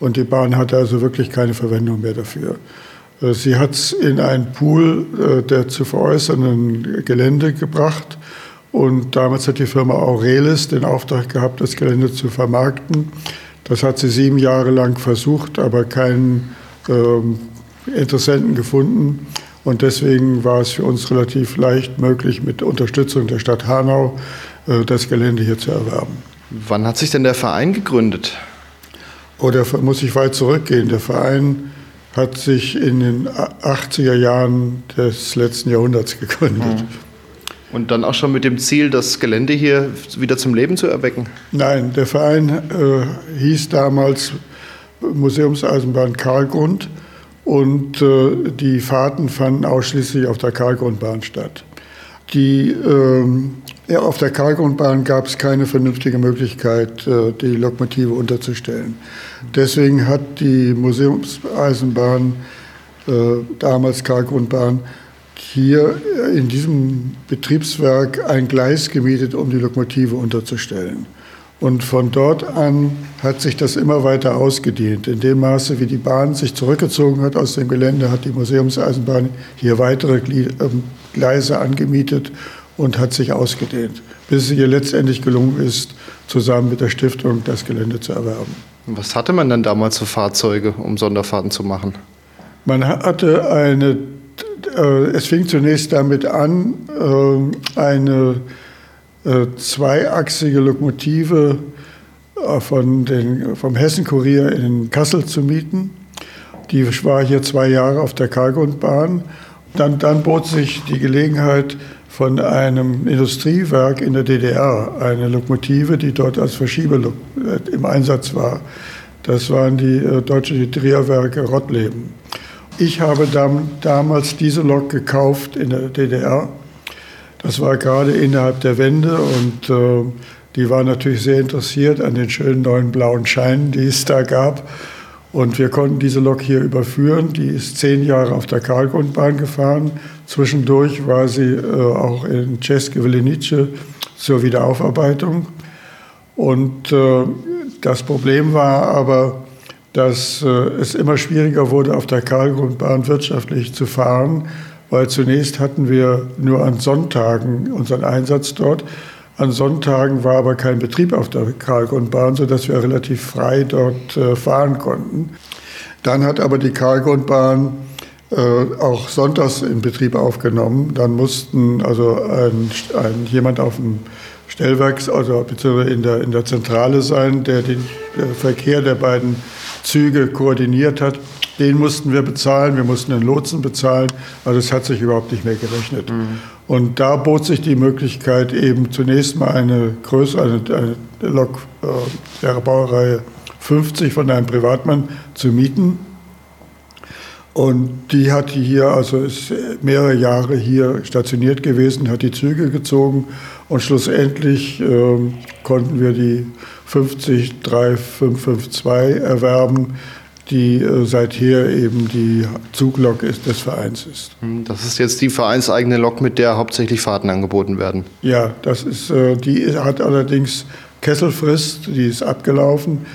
und die Bahn hatte also wirklich keine Verwendung mehr dafür. Äh, sie hat es in einen Pool äh, der zu veräußernden Gelände gebracht. Und damals hat die Firma Aurelis den Auftrag gehabt, das Gelände zu vermarkten. Das hat sie sieben Jahre lang versucht, aber keinen ähm, Interessenten gefunden. Und deswegen war es für uns relativ leicht möglich, mit Unterstützung der Stadt Hanau äh, das Gelände hier zu erwerben. Wann hat sich denn der Verein gegründet? Oder muss ich weit zurückgehen? Der Verein hat sich in den 80er Jahren des letzten Jahrhunderts gegründet. Mhm. Und dann auch schon mit dem Ziel, das Gelände hier wieder zum Leben zu erwecken? Nein, der Verein äh, hieß damals Museumseisenbahn Karlgrund und äh, die Fahrten fanden ausschließlich auf der Karlgrundbahn statt. Die ähm, ja, auf der Karlgrundbahn gab es keine vernünftige Möglichkeit, äh, die Lokomotive unterzustellen. Deswegen hat die Museumseisenbahn, äh, damals Karlgrundbahn, hier in diesem Betriebswerk ein Gleis gemietet, um die Lokomotive unterzustellen. Und von dort an hat sich das immer weiter ausgedehnt. In dem Maße, wie die Bahn sich zurückgezogen hat aus dem Gelände, hat die Museumseisenbahn hier weitere ähm, Gleise angemietet und hat sich ausgedehnt, bis es ihr letztendlich gelungen ist, zusammen mit der Stiftung das Gelände zu erwerben. Was hatte man denn damals für Fahrzeuge, um Sonderfahrten zu machen? Man hatte eine, äh, es fing zunächst damit an, äh, eine zweiachsige Lokomotive äh, von den, vom Hessen-Kurier in Kassel zu mieten. Die war hier zwei Jahre auf der Kargundbahn. Dann, dann bot sich die Gelegenheit, von einem Industriewerk in der DDR, eine Lokomotive, die dort als Verschieber äh, im Einsatz war. Das waren die äh, deutschen Hydrierwerke Rottleben. Ich habe dam damals diese Lok gekauft in der DDR. Das war gerade innerhalb der Wende und äh, die war natürlich sehr interessiert an den schönen neuen blauen Scheinen, die es da gab. Und wir konnten diese Lok hier überführen. Die ist zehn Jahre auf der Karlgrundbahn gefahren. Zwischendurch war sie äh, auch in České Velenice zur Wiederaufarbeitung. Und äh, das Problem war aber, dass äh, es immer schwieriger wurde, auf der Karlgrundbahn wirtschaftlich zu fahren, weil zunächst hatten wir nur an Sonntagen unseren Einsatz dort. An Sonntagen war aber kein Betrieb auf der Karlgrundbahn, sodass wir relativ frei dort äh, fahren konnten. Dann hat aber die Karlgrundbahn äh, äh, auch sonntags in Betrieb aufgenommen. Dann mussten also ein, ein, jemand auf dem Stellwerk, also beziehungsweise in der, in der Zentrale sein, der den Verkehr der beiden Züge koordiniert hat. Den mussten wir bezahlen, wir mussten den Lotsen bezahlen. Also es hat sich überhaupt nicht mehr gerechnet. Mhm. Und da bot sich die Möglichkeit, eben zunächst mal eine größere eine, eine Lok äh, der Baureihe 50 von einem Privatmann zu mieten. Und die hat hier, also ist mehrere Jahre hier stationiert gewesen, hat die Züge gezogen und schlussendlich äh, konnten wir die 50352 erwerben, die äh, seither eben die Zuglok ist, des Vereins ist. Hm, das ist jetzt die vereinseigene Lok, mit der hauptsächlich Fahrten angeboten werden. Ja, das ist, äh, die hat allerdings Kesselfrist, die ist abgelaufen.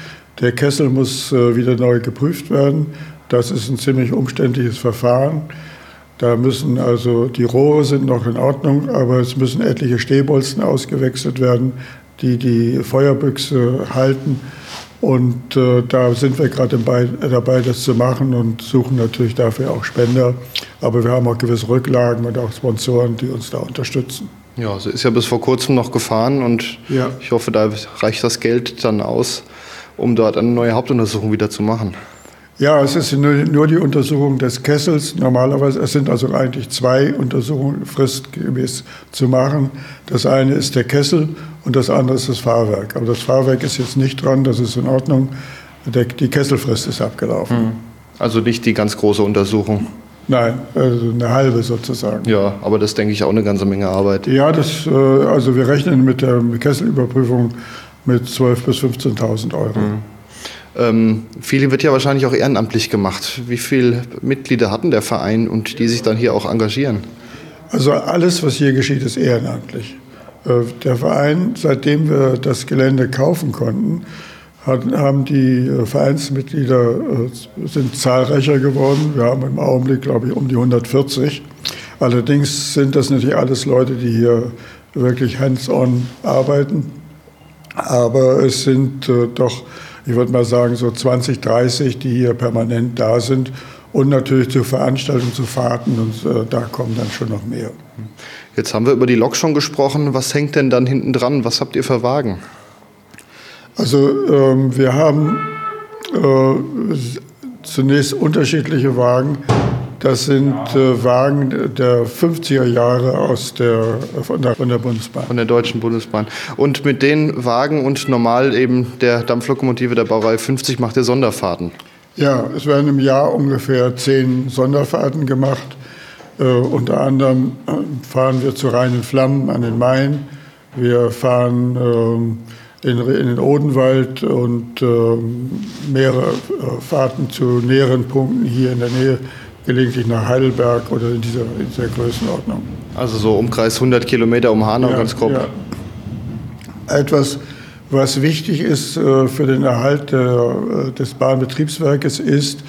Der Kessel muss äh, wieder neu geprüft werden. Das ist ein ziemlich umständliches Verfahren. Da müssen also die Rohre sind noch in Ordnung, aber es müssen etliche Stehbolzen ausgewechselt werden, die die Feuerbüchse halten. Und äh, da sind wir gerade dabei, das zu machen und suchen natürlich dafür auch Spender. Aber wir haben auch gewisse Rücklagen und auch Sponsoren, die uns da unterstützen. Ja, sie ist ja bis vor kurzem noch gefahren und ja. ich hoffe, da reicht das Geld dann aus, um dort eine neue Hauptuntersuchung wieder zu machen. Ja, es ist nur, nur, die Untersuchung des Kessels. Normalerweise, es sind also eigentlich zwei Untersuchungen fristgemäß zu machen. Das eine ist der Kessel und das andere ist das Fahrwerk. Aber das Fahrwerk ist jetzt nicht dran, das ist in Ordnung. Der, die Kesselfrist ist abgelaufen. Hm. Also nicht die ganz große Untersuchung. Nein, also eine halbe sozusagen. Ja, aber das denke ich auch eine ganze Menge Arbeit. Ja, das, äh, also wir rechnen mit der Kesselüberprüfung mit 12.000 bis 15.000 Euro. Hm. Ähm, viele wird ja wahrscheinlich auch ehrenamtlich gemacht. Wie viele Mitglieder hatten der Verein und die sich dann hier auch engagieren? Also alles, was hier geschieht, ist ehrenamtlich. Äh, der Verein, seitdem wir das Gelände kaufen konnten, haben die äh, Vereinsmitglieder äh, sind zahlreicher geworden. Wir haben im Augenblick, glaube ich, um die 140. Allerdings sind das natürlich alles Leute, die hier wirklich hands-on arbeiten. Aber es sind doch ich würde mal sagen, so 20, 30, die hier permanent da sind. Und natürlich zu Veranstaltungen, zu Fahrten und da kommen dann schon noch mehr. Jetzt haben wir über die Lok schon gesprochen. Was hängt denn dann hinten dran? Was habt ihr für Wagen? Also ähm, wir haben äh, zunächst unterschiedliche Wagen. Das sind äh, Wagen der 50er Jahre aus der, von, der, von der Bundesbahn. Von der Deutschen Bundesbahn. Und mit den Wagen und normal eben der Dampflokomotive der Baureihe 50 macht ihr Sonderfahrten? Ja, es werden im Jahr ungefähr zehn Sonderfahrten gemacht. Äh, unter anderem äh, fahren wir zu reinen Flammen an den Main. Wir fahren äh, in, in, den Odenwald und ähm, mehrere äh, Fahrten zu näheren Punkten hier in der Nähe gelegentlich nach Heidelberg oder in dieser, in dieser Größenordnung. Also so Umkreis 100 Kilometer um Hanau, ja, ganz grob. Ja. Etwas, was wichtig ist äh, für den Erhalt des Bahnbetriebswerkes ist,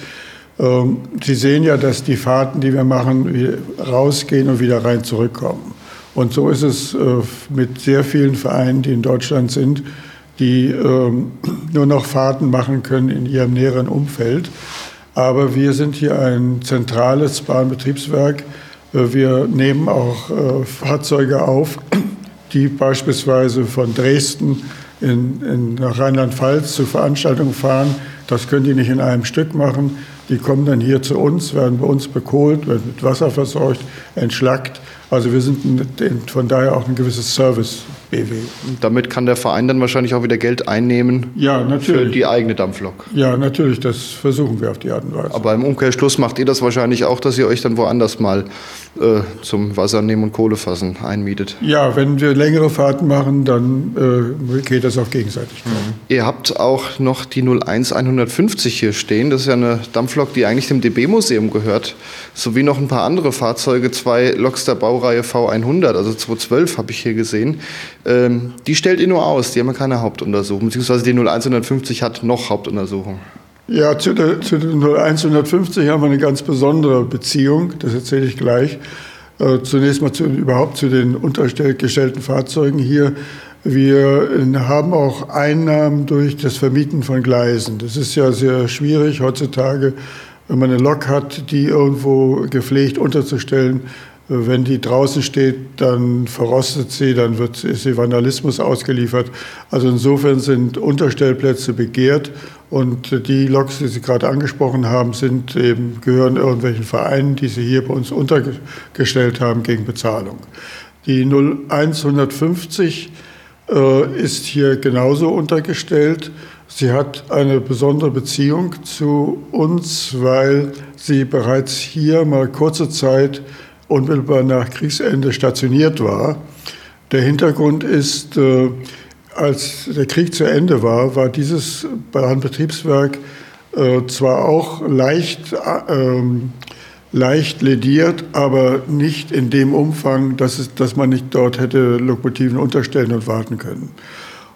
Sie sehen ja, dass die Fahrten, die wir machen, rausgehen und wieder rein zurückkommen. Und so ist es äh, mit sehr vielen Vereinen, die in Deutschland sind, die ähm, nur noch Fahrten machen können in ihrem näheren Umfeld. Aber wir sind hier ein zentrales Bahnbetriebswerk. Äh, wir nehmen auch äh, Fahrzeuge auf, die beispielsweise von Dresden in, in, nach Rheinland-Pfalz zu Veranstaltungen fahren. Das können die nicht in einem Stück machen. Die kommen dann hier zu uns, werden bei uns bekohlt, werden mit Wasser versorgt, entschlackt. Also wir sind von daher auch ein gewisses Service BW. Damit kann der Verein dann wahrscheinlich auch wieder Geld einnehmen ja, natürlich. für die eigene Dampflok. Ja, natürlich, das versuchen wir auf die Art und Weise. Aber im Umkehrschluss macht ihr das wahrscheinlich auch, dass ihr euch dann woanders mal äh, zum Wassernehmen und Kohlefassen einmietet. Ja, wenn wir längere Fahrten machen, dann äh, geht das auch gegenseitig. Mhm. Ihr habt auch noch die 01150 hier stehen. Das ist ja eine Dampflok, die eigentlich dem DB-Museum gehört. Sowie noch ein paar andere Fahrzeuge, zwei Loks der Baureihe V100, also 212 habe ich hier gesehen. Ähm, die stellt ihr nur aus, die haben ja keine Hauptuntersuchung, beziehungsweise die 0150 hat noch Hauptuntersuchung. Ja, zu der 0150 haben wir eine ganz besondere Beziehung, das erzähle ich gleich. Äh, zunächst mal zu, überhaupt zu den untergestellten Fahrzeugen hier. Wir haben auch Einnahmen durch das Vermieten von Gleisen. Das ist ja sehr schwierig heutzutage wenn man eine Lok hat, die irgendwo gepflegt unterzustellen, wenn die draußen steht, dann verrostet sie, dann wird, ist sie Vandalismus ausgeliefert. Also insofern sind Unterstellplätze begehrt und die Loks, die Sie gerade angesprochen haben, sind eben, gehören irgendwelchen Vereinen, die Sie hier bei uns untergestellt haben gegen Bezahlung. Die 0150 äh, ist hier genauso untergestellt. Sie hat eine besondere Beziehung zu uns, weil sie bereits hier mal kurze Zeit unmittelbar nach Kriegsende stationiert war. Der Hintergrund ist, äh, als der Krieg zu Ende war, war dieses Bahnbetriebswerk äh, zwar auch leicht, äh, leicht lediert, aber nicht in dem Umfang, dass, es, dass man nicht dort hätte Lokomotiven unterstellen und warten können.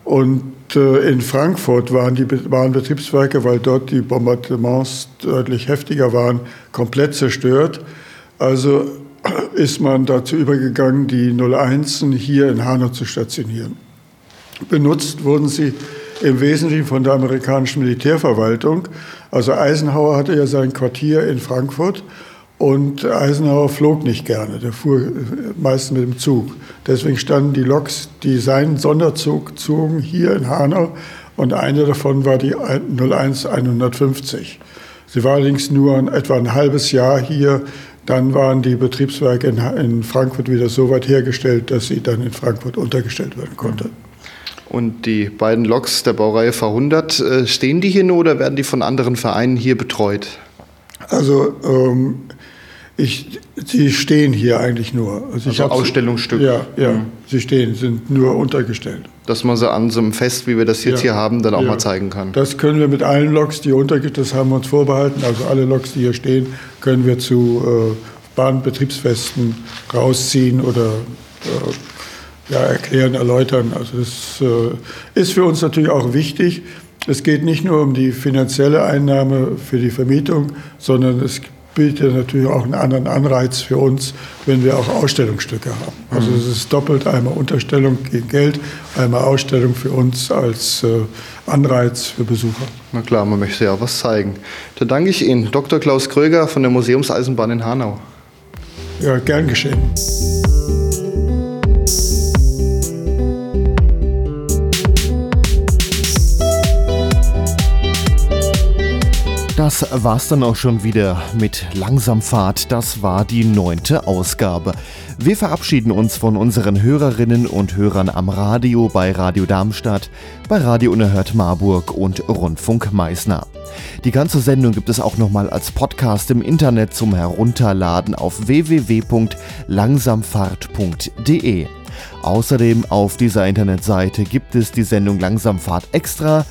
Und äh, in Frankfurt waren die Bahnbetriebswerke, weil dort die Bombardements deutlich heftiger waren, komplett zerstört. Also ist man dazu übergegangen, die 01 hier in Hanau zu stationieren. Benutzt wurden sie im Wesentlichen von der amerikanischen Militärverwaltung. Also Eisenhower hatte ja sein Quartier in Frankfurt und Eisenhower flog nicht gerne, der fuhr meistens mit dem Zug. Deswegen standen die Loks, die seinen Sonderzug zogen, hier in Hanau und eine davon war die 01 150. Sie war allerdings nur etwa ein halbes Jahr hier dann waren die Betriebswerke in, Frankfurt wieder so weit hergestellt, dass sie dann in Frankfurt untergestellt werden konnte. Und die beiden Loks der Baureihe V100, äh, stehen die hier nur oder werden die von anderen Vereinen hier betreut? Also ähm, ich, sie stehen hier eigentlich nur. Also, also Ausstellungsstück. Ja, ja. Mhm. Sie stehen, sind nur untergestellt. Dass man sie an so einem Fest, wie wir das jetzt ja. hier haben, dann auch ja. mal zeigen kann. Das können wir mit allen Loks, die untergestellt das haben wir uns vorbehalten. Also alle Loks, die hier stehen, können wir zu äh, Bahnbetriebsfesten rausziehen oder äh, ja, erklären, erläutern. Also das äh, ist für uns natürlich auch wichtig. Es geht nicht nur um die finanzielle Einnahme für die Vermietung, sondern es bietet natürlich auch einen anderen Anreiz für uns, wenn wir auch Ausstellungsstücke haben. Also mhm. es ist doppelt einmal Unterstellung gegen Geld, einmal Ausstellung für uns als äh, Anreiz für Besucher. Na klar, man möchte ja auch was zeigen. Dann danke ich Ihnen, Dr. Klaus Kröger von der Museumseisenbahn in Hanau. Ja, gern geschehen. Das war's dann auch schon wieder mit Langsamfahrt. Das war die neunte Ausgabe. Wir verabschieden uns von unseren Hörerinnen und Hörern am Radio bei Radio Darmstadt, bei Radio Unerhört Marburg und Rundfunk Meißner. Die ganze Sendung gibt es auch nochmal als Podcast im Internet zum Herunterladen auf www.langsamfahrt.de. Außerdem auf dieser Internetseite gibt es die Sendung Langsamfahrt extra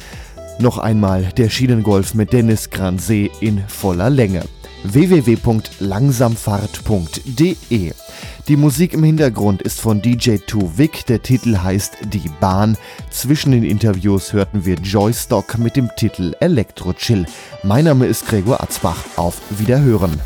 noch einmal der Schienengolf mit Dennis Gransee in voller Länge. www.langsamfahrt.de Die Musik im Hintergrund ist von DJ Tuvik, der Titel heißt Die Bahn. Zwischen den Interviews hörten wir Joystock mit dem Titel Elektro Chill. Mein Name ist Gregor Atzbach. Auf Wiederhören.